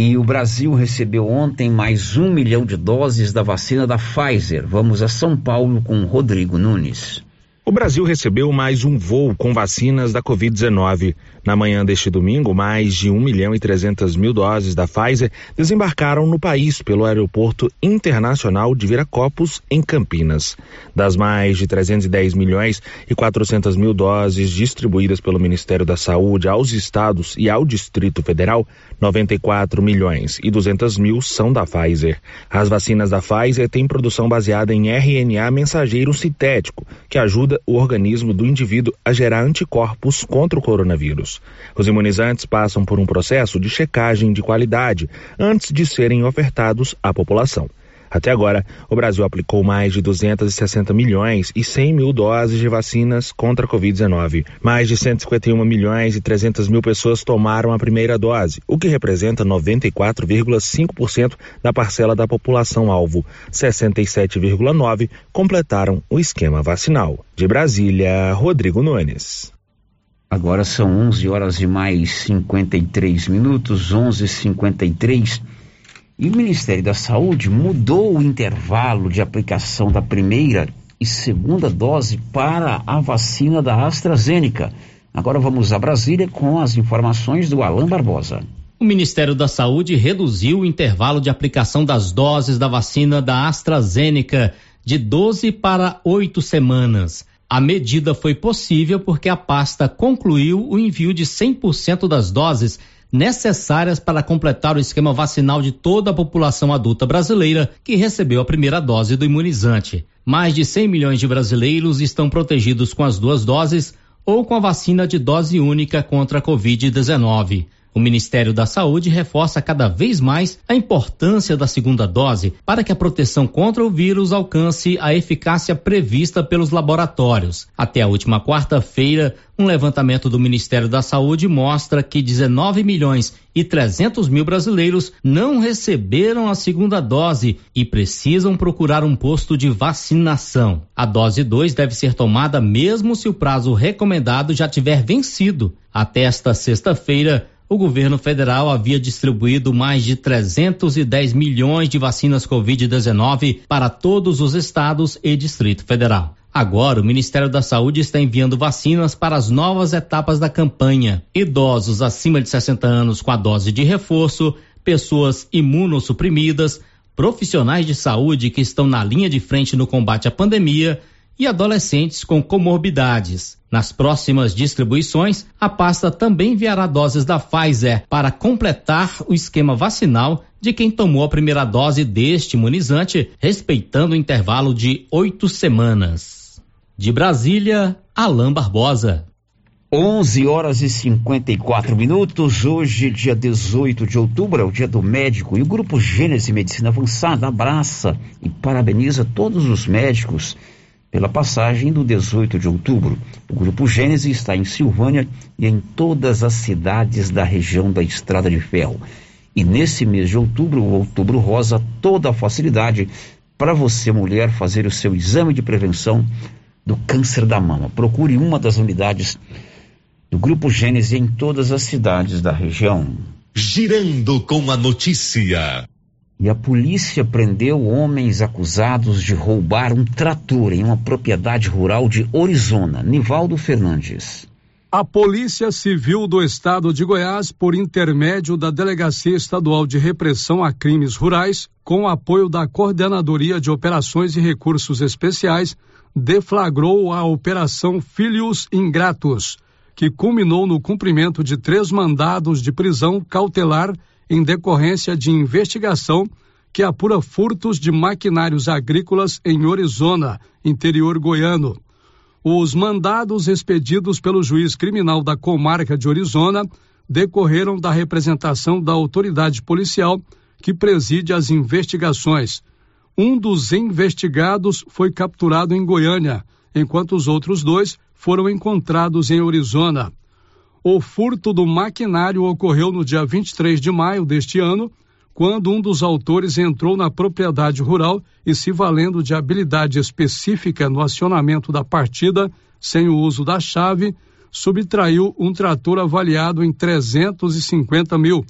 E o Brasil recebeu ontem mais um milhão de doses da vacina da Pfizer. Vamos a São Paulo com Rodrigo Nunes. O Brasil recebeu mais um voo com vacinas da Covid-19. Na manhã deste domingo, mais de 1 milhão e 300 mil doses da Pfizer desembarcaram no país pelo Aeroporto Internacional de Viracopos, em Campinas. Das mais de 310 milhões e 400 mil doses distribuídas pelo Ministério da Saúde aos estados e ao Distrito Federal, 94 milhões e 200 mil são da Pfizer. As vacinas da Pfizer têm produção baseada em RNA mensageiro sintético, que ajuda o organismo do indivíduo a gerar anticorpos contra o coronavírus. Os imunizantes passam por um processo de checagem de qualidade antes de serem ofertados à população. Até agora, o Brasil aplicou mais de 260 milhões e 100 mil doses de vacinas contra a Covid-19. Mais de 151 milhões e 300 mil pessoas tomaram a primeira dose, o que representa 94,5% da parcela da população alvo. 67,9% completaram o esquema vacinal. De Brasília, Rodrigo Nunes. Agora são 11 horas e mais 53 minutos, 11:53. E o Ministério da Saúde mudou o intervalo de aplicação da primeira e segunda dose para a vacina da AstraZeneca. Agora vamos a Brasília com as informações do Alain Barbosa. O Ministério da Saúde reduziu o intervalo de aplicação das doses da vacina da AstraZeneca de 12 para 8 semanas. A medida foi possível porque a pasta concluiu o envio de 100% das doses necessárias para completar o esquema vacinal de toda a população adulta brasileira que recebeu a primeira dose do imunizante. Mais de 100 milhões de brasileiros estão protegidos com as duas doses ou com a vacina de dose única contra a Covid-19. O Ministério da Saúde reforça cada vez mais a importância da segunda dose para que a proteção contra o vírus alcance a eficácia prevista pelos laboratórios. Até a última quarta-feira, um levantamento do Ministério da Saúde mostra que 19 milhões e 300 mil brasileiros não receberam a segunda dose e precisam procurar um posto de vacinação. A dose 2 deve ser tomada mesmo se o prazo recomendado já tiver vencido. Até esta sexta-feira, o governo federal havia distribuído mais de 310 milhões de vacinas Covid-19 para todos os estados e Distrito Federal. Agora, o Ministério da Saúde está enviando vacinas para as novas etapas da campanha. Idosos acima de 60 anos com a dose de reforço, pessoas imunossuprimidas, profissionais de saúde que estão na linha de frente no combate à pandemia e adolescentes com comorbidades. Nas próximas distribuições, a pasta também enviará doses da Pfizer para completar o esquema vacinal de quem tomou a primeira dose deste imunizante, respeitando o intervalo de oito semanas. De Brasília, Alain Barbosa. 11 horas e 54 minutos. Hoje, dia 18 de outubro, é o dia do médico. E o Grupo Gênese Medicina Avançada abraça e parabeniza todos os médicos pela passagem do 18 de outubro. O Grupo Gênese está em Silvânia e em todas as cidades da região da Estrada de Ferro. E nesse mês de outubro, o Outubro Rosa, toda a facilidade para você, mulher, fazer o seu exame de prevenção do câncer da mama. Procure uma das unidades do Grupo Gênese em todas as cidades da região. Girando com a notícia. E a polícia prendeu homens acusados de roubar um trator em uma propriedade rural de Orizona. Nivaldo Fernandes. A Polícia Civil do Estado de Goiás, por intermédio da Delegacia Estadual de Repressão a Crimes Rurais, com apoio da Coordenadoria de Operações e Recursos Especiais, deflagrou a Operação Filhos Ingratos que culminou no cumprimento de três mandados de prisão cautelar em decorrência de investigação que apura furtos de maquinários agrícolas em Orizona, interior goiano. Os mandados expedidos pelo juiz criminal da comarca de Orizona decorreram da representação da autoridade policial que preside as investigações. Um dos investigados foi capturado em Goiânia, enquanto os outros dois foram encontrados em Arizona. O furto do maquinário ocorreu no dia 23 de maio deste ano, quando um dos autores entrou na propriedade rural e, se valendo de habilidade específica no acionamento da partida, sem o uso da chave, subtraiu um trator avaliado em 350 mil.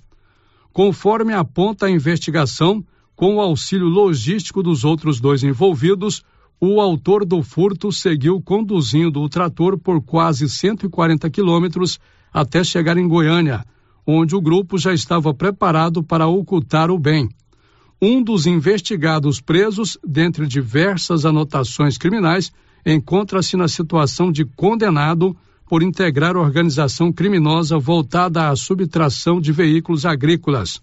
Conforme aponta a investigação, com o auxílio logístico dos outros dois envolvidos, o autor do furto seguiu conduzindo o trator por quase 140 quilômetros até chegar em Goiânia, onde o grupo já estava preparado para ocultar o bem. Um dos investigados presos, dentre diversas anotações criminais, encontra-se na situação de condenado por integrar organização criminosa voltada à subtração de veículos agrícolas.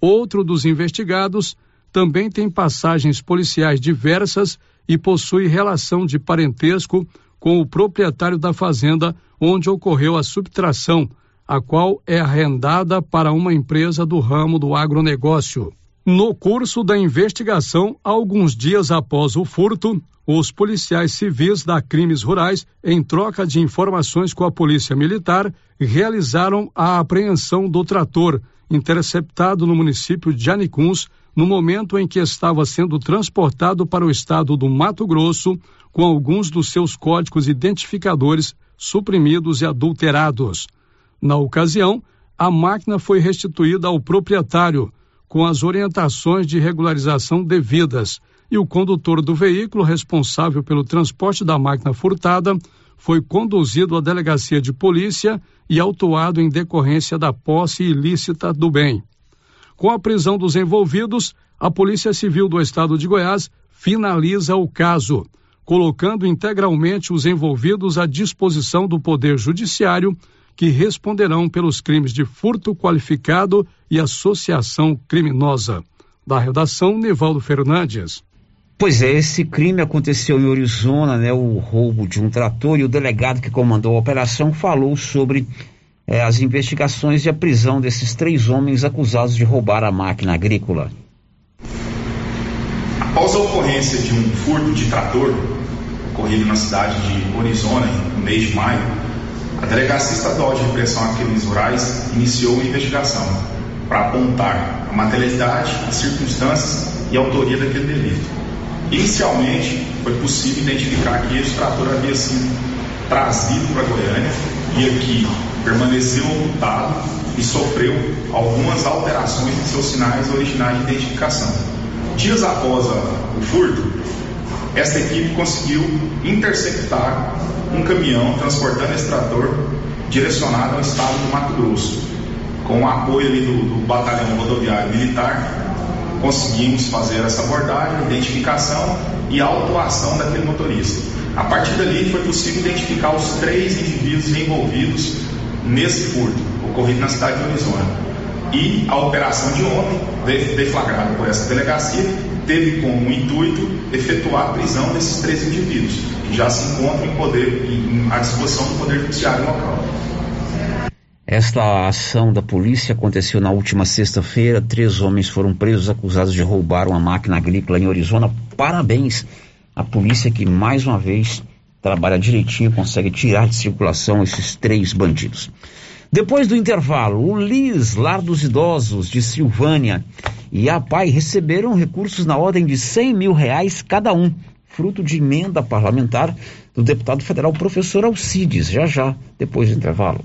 Outro dos investigados também tem passagens policiais diversas e possui relação de parentesco com o proprietário da fazenda onde ocorreu a subtração, a qual é arrendada para uma empresa do ramo do agronegócio. No curso da investigação, alguns dias após o furto, os policiais civis da Crimes Rurais, em troca de informações com a Polícia Militar, realizaram a apreensão do trator, interceptado no município de Anicuns, no momento em que estava sendo transportado para o estado do Mato Grosso, com alguns dos seus códigos identificadores suprimidos e adulterados. Na ocasião, a máquina foi restituída ao proprietário, com as orientações de regularização devidas, e o condutor do veículo responsável pelo transporte da máquina furtada foi conduzido à delegacia de polícia e autuado em decorrência da posse ilícita do bem. Com a prisão dos envolvidos, a Polícia Civil do Estado de Goiás finaliza o caso, colocando integralmente os envolvidos à disposição do Poder Judiciário, que responderão pelos crimes de furto qualificado e associação criminosa. Da redação, Nivaldo Fernandes. Pois é, esse crime aconteceu em Arizona, né? O roubo de um trator e o delegado que comandou a operação falou sobre é, as investigações e a prisão desses três homens acusados de roubar a máquina agrícola. Após a ocorrência de um furto de trator ocorrido na cidade de Arizona no mês de maio, a Delegacia Estadual de Repressão a Crimes Rurais iniciou uma investigação para apontar a materialidade, as circunstâncias e a autoria daquele delito. Inicialmente, foi possível identificar que esse trator havia sido trazido para Goiânia e aqui permaneceu ocultado e sofreu algumas alterações em seus sinais originais de identificação. Dias após o furto, esta equipe conseguiu interceptar um caminhão transportando esse trator direcionado ao estado do Mato Grosso. Com o apoio do, do batalhão rodoviário militar, conseguimos fazer essa abordagem, identificação e autuação daquele motorista. A partir dali foi possível identificar os três indivíduos envolvidos nesse furto ocorrido na cidade de Arizona. E a operação de ontem, deflagrada por essa delegacia, teve como intuito efetuar a prisão desses três indivíduos, que já se encontram em poder, em, à disposição do Poder Judiciário local. Esta ação da polícia aconteceu na última sexta-feira. Três homens foram presos acusados de roubar uma máquina agrícola em Arizona. Parabéns à polícia que mais uma vez trabalha direitinho, consegue tirar de circulação esses três bandidos. Depois do intervalo, o LIS, Lar dos Idosos de Silvânia, e a PAI receberam recursos na ordem de 100 mil reais cada um, fruto de emenda parlamentar do deputado federal professor Alcides, já já, depois do intervalo.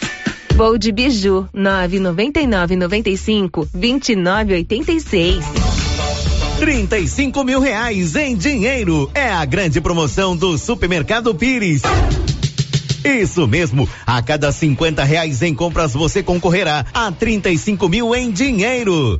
Voo de Biju, 999 95 2986. 35 mil reais em dinheiro. É a grande promoção do Supermercado Pires. Isso mesmo, a cada 50 reais em compras você concorrerá a 35 mil em dinheiro.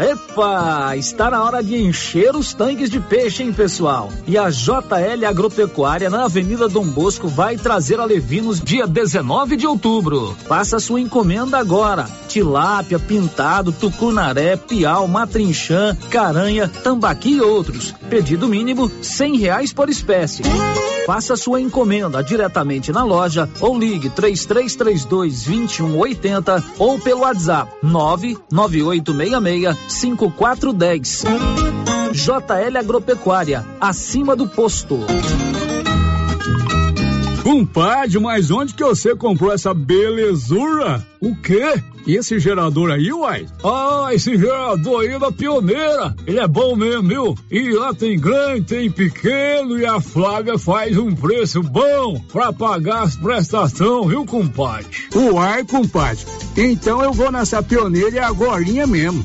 Epa, está na hora de encher os tanques de peixe, hein, pessoal? E a JL Agropecuária na Avenida Dom Bosco vai trazer a Levinos dia 19 de outubro. Faça sua encomenda agora. Tilápia, pintado, tucunaré, piau, matrinchã, caranha, tambaqui e outros. Pedido mínimo cem reais por espécie. Faça sua encomenda diretamente na loja ou ligue 3332 2180 ou pelo WhatsApp 99866 5410. JL Agropecuária, acima do posto. Compadre, mas onde que você comprou essa belezura? O quê? E esse gerador aí, uai? Ah, esse gerador aí é da pioneira. Ele é bom mesmo, viu? E lá tem grande, tem pequeno e a Flávia faz um preço bom pra pagar as prestações, viu, compadre? Uai, compadre. Então eu vou nessa pioneira e agorinha mesmo.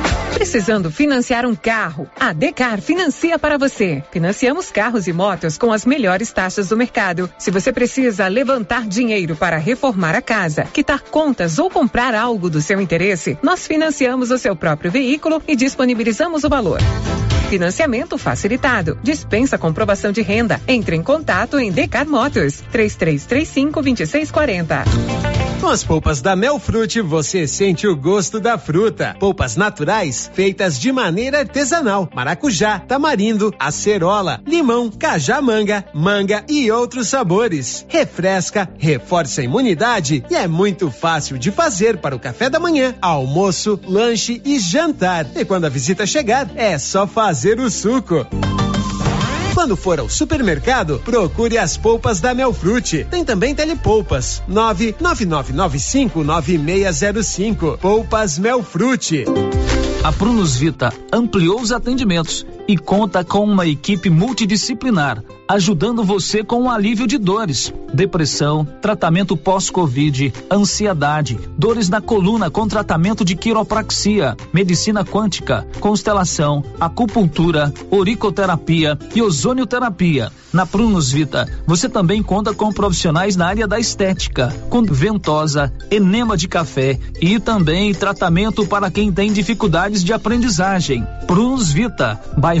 Precisando financiar um carro? A Decar financia para você. Financiamos carros e motos com as melhores taxas do mercado. Se você precisa levantar dinheiro para reformar a casa, quitar contas ou comprar algo do seu interesse, nós financiamos o seu próprio veículo e disponibilizamos o valor. Financiamento facilitado. Dispensa comprovação de renda. Entre em contato em Decar Motors 3335 2640. Com as polpas da Melfrute, você sente o gosto da fruta. Polpas naturais, feitas de maneira artesanal. Maracujá, tamarindo, acerola, limão, cajá-manga, manga e outros sabores. Refresca, reforça a imunidade e é muito fácil de fazer para o café da manhã, almoço, lanche e jantar. E quando a visita chegar, é só fazer o suco. Quando for ao supermercado, procure as polpas da Melfrute. Tem também telepolpas. 999959605. Polpas Melfrute. A Prunus Vita ampliou os atendimentos e conta com uma equipe multidisciplinar, ajudando você com o alívio de dores, depressão, tratamento pós-Covid, ansiedade, dores na coluna com tratamento de quiropraxia, medicina quântica, constelação, acupuntura, oricoterapia e ozonioterapia. Na Prunus Vita, você também conta com profissionais na área da estética, com ventosa, enema de café e também tratamento para quem tem dificuldades de aprendizagem. Prunus Vita, bairro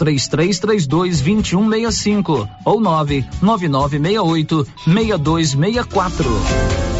3332 2165 ou 99968 6264.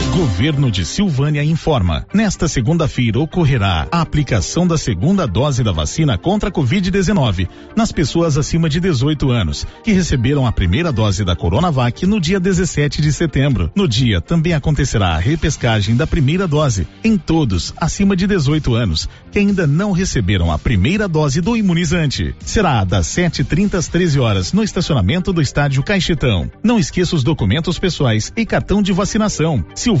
Governo de Silvânia informa. Nesta segunda-feira ocorrerá a aplicação da segunda dose da vacina contra a Covid-19 nas pessoas acima de 18 anos que receberam a primeira dose da Coronavac no dia 17 de setembro. No dia também acontecerá a repescagem da primeira dose em todos acima de 18 anos que ainda não receberam a primeira dose do imunizante. Será das 7h30 às 13 horas no estacionamento do estádio Caixetão. Não esqueça os documentos pessoais e cartão de vacinação. Silvânia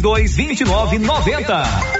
3229 90.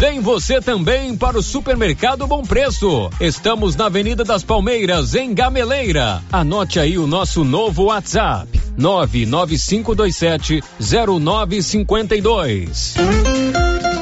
Vem você também para o Supermercado Bom Preço. Estamos na Avenida das Palmeiras, em Gameleira. Anote aí o nosso novo WhatsApp: 99527 0952.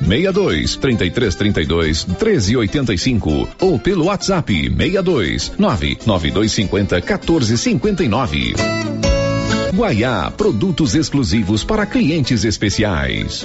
62 33 32 13 85 ou pelo WhatsApp 62 99250 14 59. Guaiá, produtos exclusivos para clientes especiais.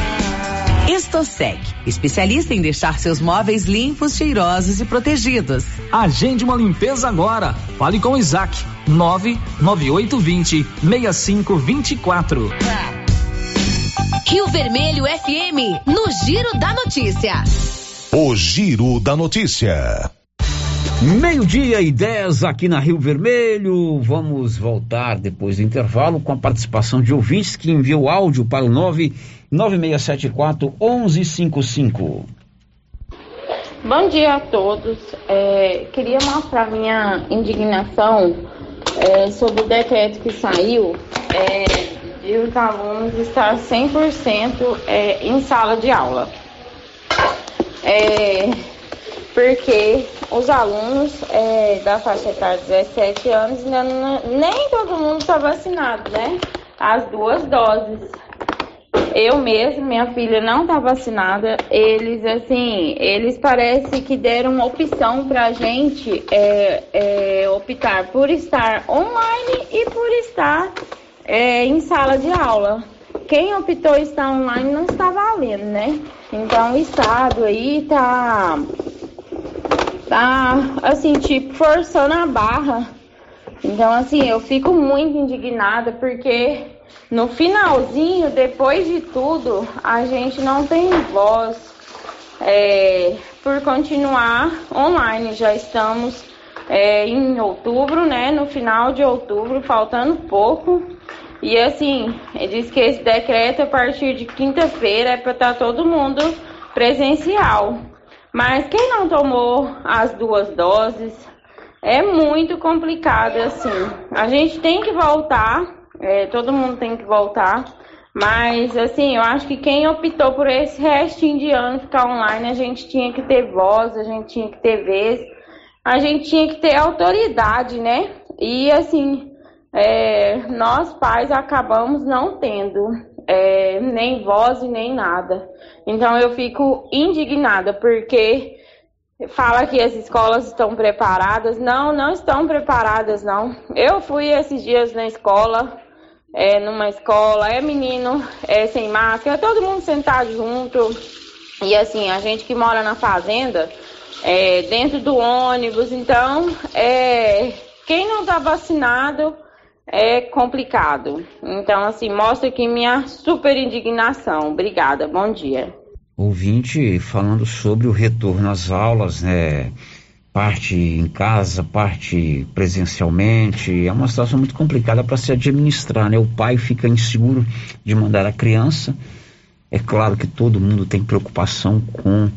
Estosec, especialista em deixar seus móveis limpos, cheirosos e protegidos. Agende uma limpeza agora. Fale com o Isaac. 99820 6524. Rio Vermelho FM, no Giro da Notícia. O Giro da Notícia. Meio-dia e 10 aqui na Rio Vermelho. Vamos voltar depois do intervalo com a participação de ouvintes que enviou áudio para o 99674 1155. Bom dia a todos. É, queria mostrar minha indignação é, sobre o decreto que saiu é, de os alunos estar 100% é, em sala de aula. É, porque os alunos é, da faixa etária de 17 anos ainda não, nem todo mundo está vacinado, né? As duas doses. Eu mesmo, minha filha não está vacinada. Eles, assim, eles parece que deram uma opção para a gente é, é, optar por estar online e por estar é, em sala de aula. Quem optou estar online não está valendo, né? Então o Estado aí tá, tá assim, tipo, forçando a barra. Então, assim, eu fico muito indignada porque no finalzinho, depois de tudo, a gente não tem voz é, por continuar online. Já estamos é, em outubro, né? No final de outubro, faltando pouco. E assim, ele diz que esse decreto a partir de quinta-feira é para estar tá todo mundo presencial. Mas quem não tomou as duas doses é muito complicado assim. A gente tem que voltar é, todo mundo tem que voltar. Mas, assim, eu acho que quem optou por esse restinho de ano ficar online, a gente tinha que ter voz, a gente tinha que ter vez, a gente tinha que ter autoridade, né? E, assim, é, nós pais acabamos não tendo é, nem voz e nem nada. Então, eu fico indignada, porque fala que as escolas estão preparadas. Não, não estão preparadas, não. Eu fui esses dias na escola, é, numa escola, é menino é, sem máscara, todo mundo sentado junto. E assim, a gente que mora na fazenda, é, dentro do ônibus, então, é, quem não está vacinado é complicado. Então, assim, mostra aqui minha super indignação. Obrigada, bom dia. Ouvinte falando sobre o retorno às aulas, né? parte em casa, parte presencialmente. É uma situação muito complicada para se administrar, né? O pai fica inseguro de mandar a criança. É claro que todo mundo tem preocupação com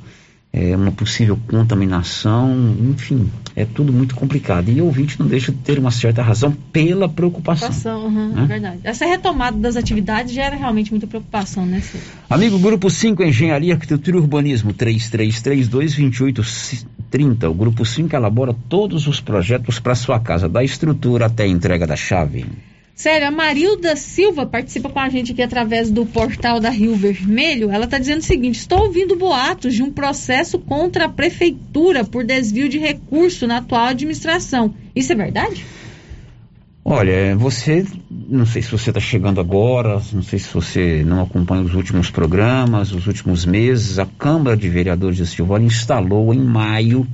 é, uma possível contaminação, enfim, é tudo muito complicado. E o ouvinte não deixa de ter uma certa razão pela preocupação. preocupação uhum, né? verdade. Essa retomada das atividades gera realmente muita preocupação, né, Ciro? Amigo, Grupo 5, Engenharia, Arquitetura e Urbanismo, 3332-2830. O Grupo 5 elabora todos os projetos para sua casa, da estrutura até a entrega da chave. Sério, a Marilda Silva participa com a gente aqui através do portal da Rio Vermelho. Ela está dizendo o seguinte: estou ouvindo boatos de um processo contra a prefeitura por desvio de recurso na atual administração. Isso é verdade? Olha, você, não sei se você está chegando agora, não sei se você não acompanha os últimos programas, os últimos meses, a Câmara de Vereadores de Silvânia instalou em maio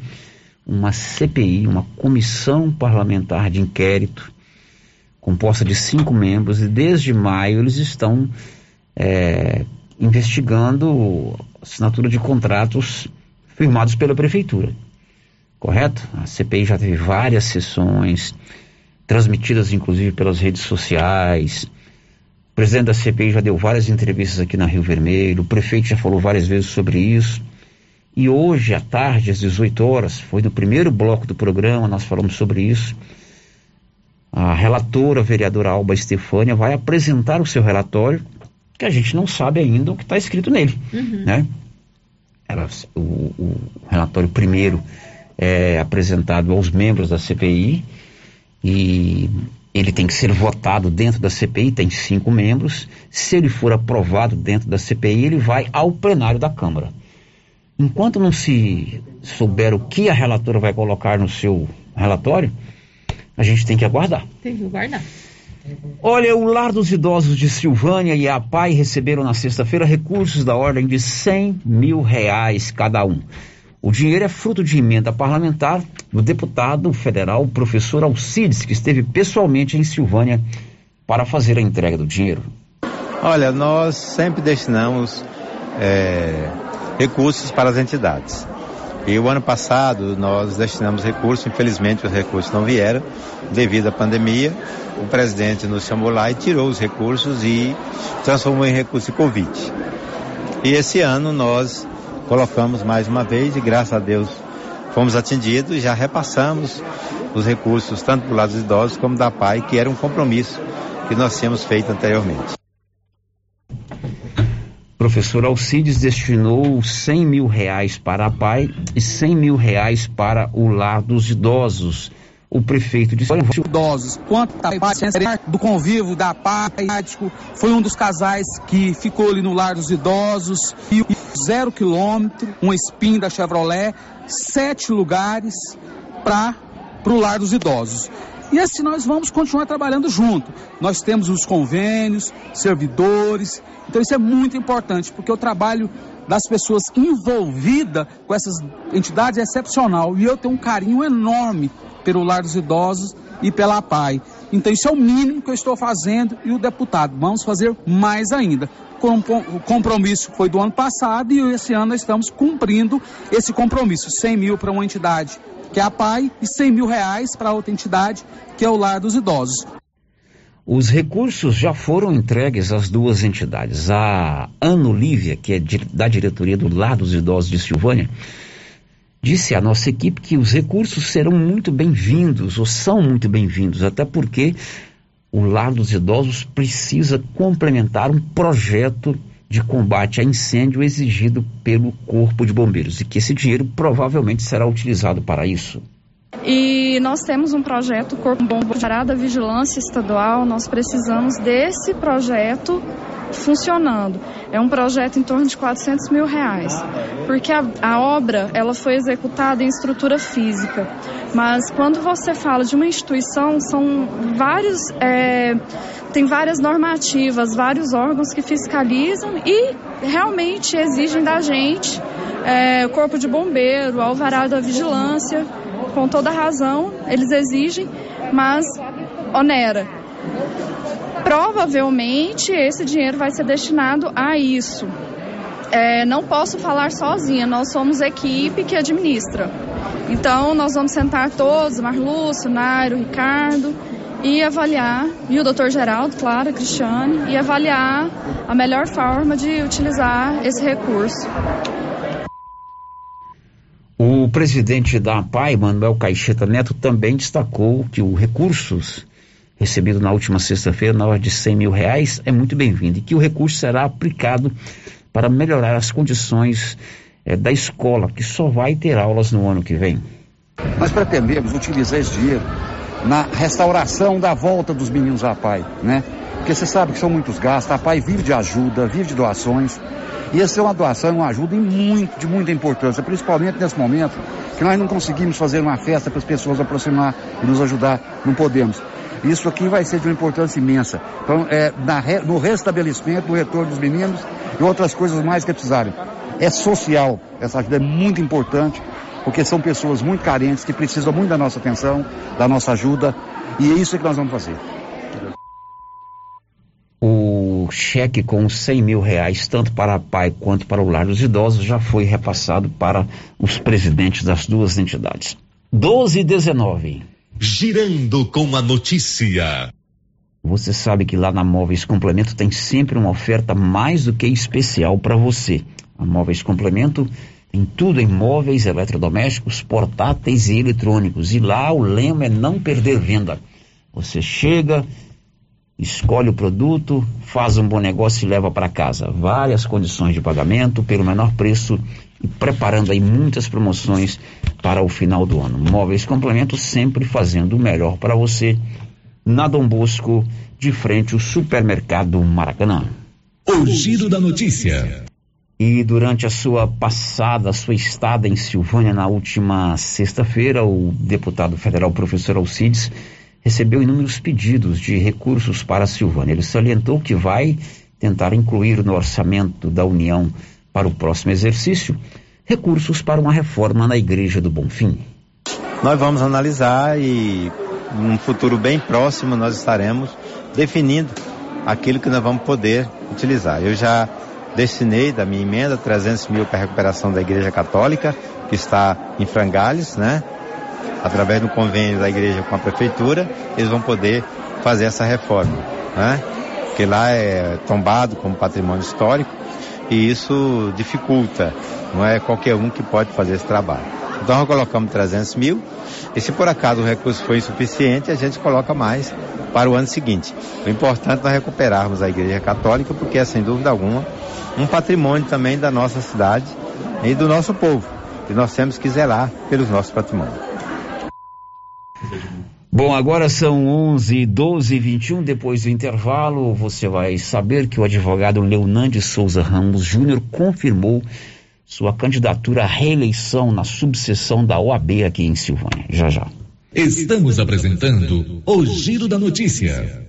uma CPI, uma comissão parlamentar de inquérito composta de cinco membros, e desde maio eles estão é, investigando assinatura de contratos firmados pela prefeitura. Correto? A CPI já teve várias sessões, transmitidas inclusive pelas redes sociais. O presidente da CPI já deu várias entrevistas aqui na Rio Vermelho, o prefeito já falou várias vezes sobre isso. E hoje à tarde, às 18 horas, foi no primeiro bloco do programa, nós falamos sobre isso a relatora, a vereadora Alba Estefânia, vai apresentar o seu relatório, que a gente não sabe ainda o que está escrito nele, uhum. né? Ela, o, o, relatório primeiro é apresentado aos membros da CPI e ele tem que ser votado dentro da CPI, tem cinco membros. Se ele for aprovado dentro da CPI, ele vai ao plenário da Câmara. Enquanto não se souber o que a relatora vai colocar no seu relatório, a gente tem que aguardar. Tem que aguardar. Olha, o Lar dos Idosos de Silvânia e a PAI receberam na sexta-feira recursos da ordem de 100 mil reais cada um. O dinheiro é fruto de emenda parlamentar do deputado federal professor Alcides, que esteve pessoalmente em Silvânia para fazer a entrega do dinheiro. Olha, nós sempre destinamos é, recursos para as entidades. E o ano passado nós destinamos recursos, infelizmente os recursos não vieram devido à pandemia. O presidente nos chamou lá e tirou os recursos e transformou em recurso de Covid. E esse ano nós colocamos mais uma vez e graças a Deus fomos atendidos e já repassamos os recursos tanto do lado dos idosos como da PAI, que era um compromisso que nós tínhamos feito anteriormente. Professor Alcides destinou 100 mil reais para a PAI e 100 mil reais para o lar dos idosos. O prefeito de idosos, quanto a do convívio da PAI, foi um dos casais que ficou ali no lar dos idosos, e zero quilômetro, um spin da Chevrolet, sete lugares para o lar dos idosos. E assim nós vamos continuar trabalhando junto. Nós temos os convênios, servidores. Então isso é muito importante, porque o trabalho das pessoas envolvidas com essas entidades é excepcional. E eu tenho um carinho enorme pelo Lar dos Idosos e pela PAI. Então isso é o mínimo que eu estou fazendo e o deputado. Vamos fazer mais ainda. O compromisso foi do ano passado e esse ano nós estamos cumprindo esse compromisso. 100 mil para uma entidade que é a PAI, e 100 mil reais para outra entidade, que é o Lar dos Idosos. Os recursos já foram entregues às duas entidades. A Ana Olívia, que é da diretoria do Lar dos Idosos de Silvânia, disse à nossa equipe que os recursos serão muito bem-vindos, ou são muito bem-vindos, até porque o Lar dos Idosos precisa complementar um projeto de combate a incêndio exigido pelo Corpo de Bombeiros e que esse dinheiro provavelmente será utilizado para isso. E nós temos um projeto Corpo Bombeiro da Vigilância Estadual, nós precisamos desse projeto funcionando. É um projeto em torno de 400 mil reais, porque a, a obra ela foi executada em estrutura física, mas quando você fala de uma instituição, são vários, é, tem várias normativas, vários órgãos que fiscalizam e realmente exigem da gente é, corpo de bombeiro, alvará da vigilância, com toda razão, eles exigem, mas onera. Provavelmente esse dinheiro vai ser destinado a isso. É, não posso falar sozinha, nós somos equipe que administra. Então nós vamos sentar todos, Marlúcio, Nairo, Ricardo, e avaliar, e o doutor Geraldo, claro, Cristiane, e avaliar a melhor forma de utilizar esse recurso. O presidente da APAI, Manuel Caixeta Neto, também destacou que os recursos recebido na última sexta-feira, na ordem de 100 mil reais, é muito bem-vindo e que o recurso será aplicado para melhorar as condições é, da escola, que só vai ter aulas no ano que vem. Nós pretendemos utilizar esse dinheiro na restauração da volta dos meninos à PAI, né? Porque você sabe que são muitos gastos, a PAI vive de ajuda, vive de doações. E essa é uma doação, uma ajuda muito, de muita importância, principalmente nesse momento que nós não conseguimos fazer uma festa para as pessoas aproximar e nos ajudar, não podemos. Isso aqui vai ser de uma importância imensa. Então, é, na, no restabelecimento, no retorno dos meninos e outras coisas mais que precisarem. É social, essa ajuda é muito importante, porque são pessoas muito carentes que precisam muito da nossa atenção, da nossa ajuda, e é isso que nós vamos fazer. Cheque com 100 mil reais, tanto para a PAI quanto para o Lar dos Idosos, já foi repassado para os presidentes das duas entidades. 12 e 19. Girando com a notícia. Você sabe que lá na Móveis Complemento tem sempre uma oferta mais do que especial para você. A Móveis Complemento tem tudo em móveis, eletrodomésticos, portáteis e eletrônicos. E lá o lema é não perder venda. Você chega, escolhe o produto, faz um bom negócio e leva para casa. Várias condições de pagamento pelo menor preço e preparando aí muitas promoções para o final do ano. Móveis Complemento sempre fazendo o melhor para você. Na Dom Bosco, de frente ao supermercado Maracanã. O giro da notícia. E durante a sua passada, a sua estada em Silvânia na última sexta-feira, o deputado federal professor Alcides recebeu inúmeros pedidos de recursos para a Silvânia. Ele salientou que vai tentar incluir no orçamento da União para o próximo exercício recursos para uma reforma na Igreja do Bonfim. Nós vamos analisar e num futuro bem próximo nós estaremos definindo aquilo que nós vamos poder utilizar. Eu já destinei da minha emenda 300 mil para a recuperação da Igreja Católica, que está em frangalhos, né? Através do convênio da igreja com a prefeitura, eles vão poder fazer essa reforma, né? Porque lá é tombado como patrimônio histórico e isso dificulta, não é qualquer um que pode fazer esse trabalho. Então nós colocamos 300 mil e se por acaso o recurso for insuficiente, a gente coloca mais para o ano seguinte. O importante é nós recuperarmos a Igreja Católica, porque é sem dúvida alguma um patrimônio também da nossa cidade e do nosso povo. E nós temos que zelar pelos nossos patrimônios. Bom, agora são 11, 12 e 21. Depois do intervalo, você vai saber que o advogado Leonande Souza Ramos Júnior confirmou sua candidatura à reeleição na subseção da OAB aqui em Silvânia. Já já. Estamos apresentando o Giro da Notícia.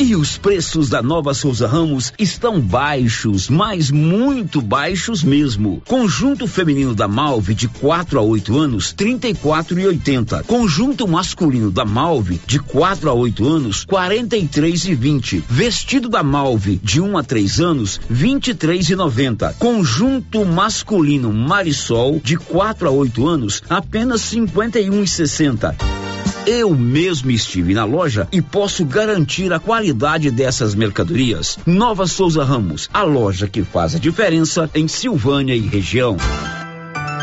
E os preços da nova Souza Ramos estão baixos, mas muito baixos mesmo. Conjunto feminino da Malve de 4 a 8 anos, 34,80. Conjunto masculino da Malve de 4 a 8 anos, 43,20. Vestido da Malve de 1 a 3 anos, 23,90. Conjunto masculino Marisol de 4 a 8 anos, apenas 51,60. Eu mesmo estive na loja e posso garantir a qualidade dessas mercadorias. Nova Souza Ramos, a loja que faz a diferença em Silvânia e região.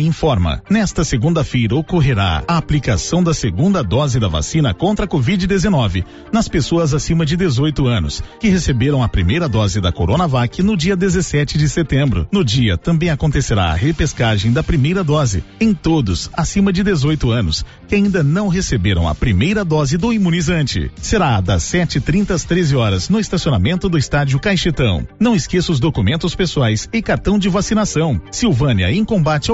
informa. Nesta segunda-feira ocorrerá a aplicação da segunda dose da vacina contra a Covid-19 nas pessoas acima de 18 anos que receberam a primeira dose da Coronavac no dia 17 de setembro. No dia também acontecerá a repescagem da primeira dose em todos acima de 18 anos que ainda não receberam a primeira dose do imunizante. Será das 7h30 às 13 horas no estacionamento do estádio Caixetão. Não esqueça os documentos pessoais e cartão de vacinação. Silvânia em combate ao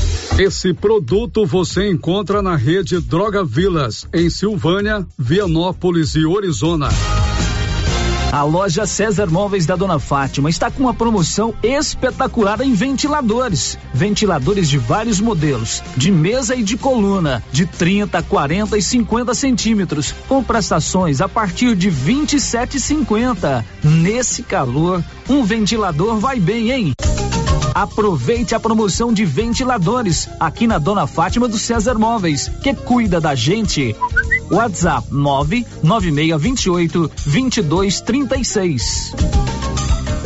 Esse produto você encontra na rede Droga Vilas, em Silvânia, Vianópolis e Orizona. A loja César Móveis da Dona Fátima está com uma promoção espetacular em ventiladores. Ventiladores de vários modelos, de mesa e de coluna, de 30, 40 e 50 centímetros, com prestações a partir de 27,50. Nesse calor, um ventilador vai bem, hein? Aproveite a promoção de ventiladores aqui na Dona Fátima do César Móveis, que cuida da gente. WhatsApp 99628 2236.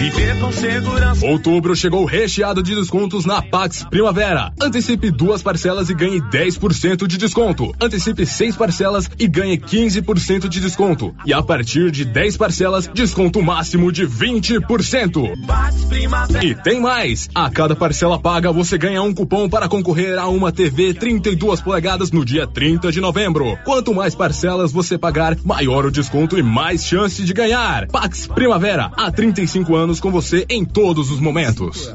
Viver com segurança. Outubro chegou recheado de descontos na Pax Primavera. Antecipe duas parcelas e ganhe 10% de desconto. Antecipe seis parcelas e ganhe 15% de desconto. E a partir de 10 parcelas, desconto máximo de 20%. E tem mais! A cada parcela paga, você ganha um cupom para concorrer a uma TV 32 polegadas no dia 30 de novembro. Quanto mais parcelas você pagar, maior o desconto e mais chance de ganhar. Pax Primavera, há 35 anos com você em todos os momentos.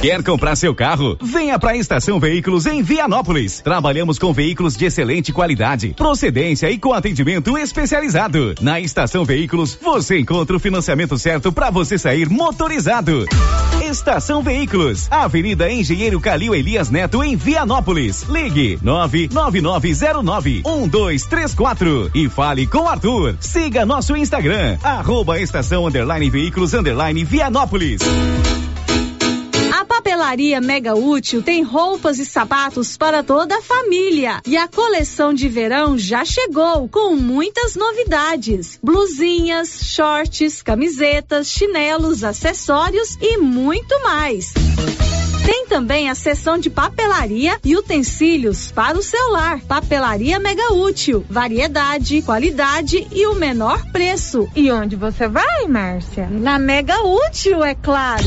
Quer comprar seu carro? Venha para a Estação Veículos em Vianópolis. Trabalhamos com veículos de excelente qualidade, procedência e com atendimento especializado. Na Estação Veículos, você encontra o financiamento certo para você sair motorizado. Estação Veículos, Avenida Engenheiro Calil Elias Neto em Vianópolis. Ligue 99909 1234 e fale com Arthur. Siga nosso Instagram, arroba estação underline veículos underline Vianópolis. Papelaria Mega Útil tem roupas e sapatos para toda a família. E a coleção de verão já chegou com muitas novidades: blusinhas, shorts, camisetas, chinelos, acessórios e muito mais. Tem também a seção de papelaria e utensílios para o celular. Papelaria Mega Útil. Variedade, qualidade e o menor preço. E onde você vai, Márcia? Na Mega Útil, é claro.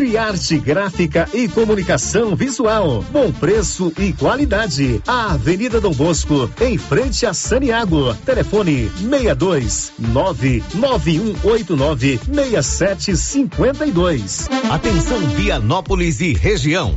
Criarte Gráfica e Comunicação Visual. Bom preço e qualidade. A Avenida Dom Bosco, em frente a Saniago. Telefone 62 99189 6752. Atenção Vianópolis e região.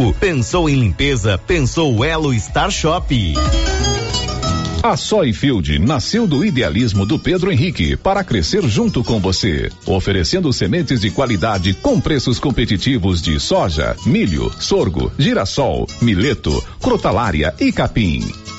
985372345. Pensou em limpeza? Pensou Elo Star Shop. A Soyfield nasceu do idealismo do Pedro Henrique para crescer junto com você, oferecendo sementes de qualidade com preços competitivos de soja, milho, sorgo, girassol, mileto, crotalária e capim.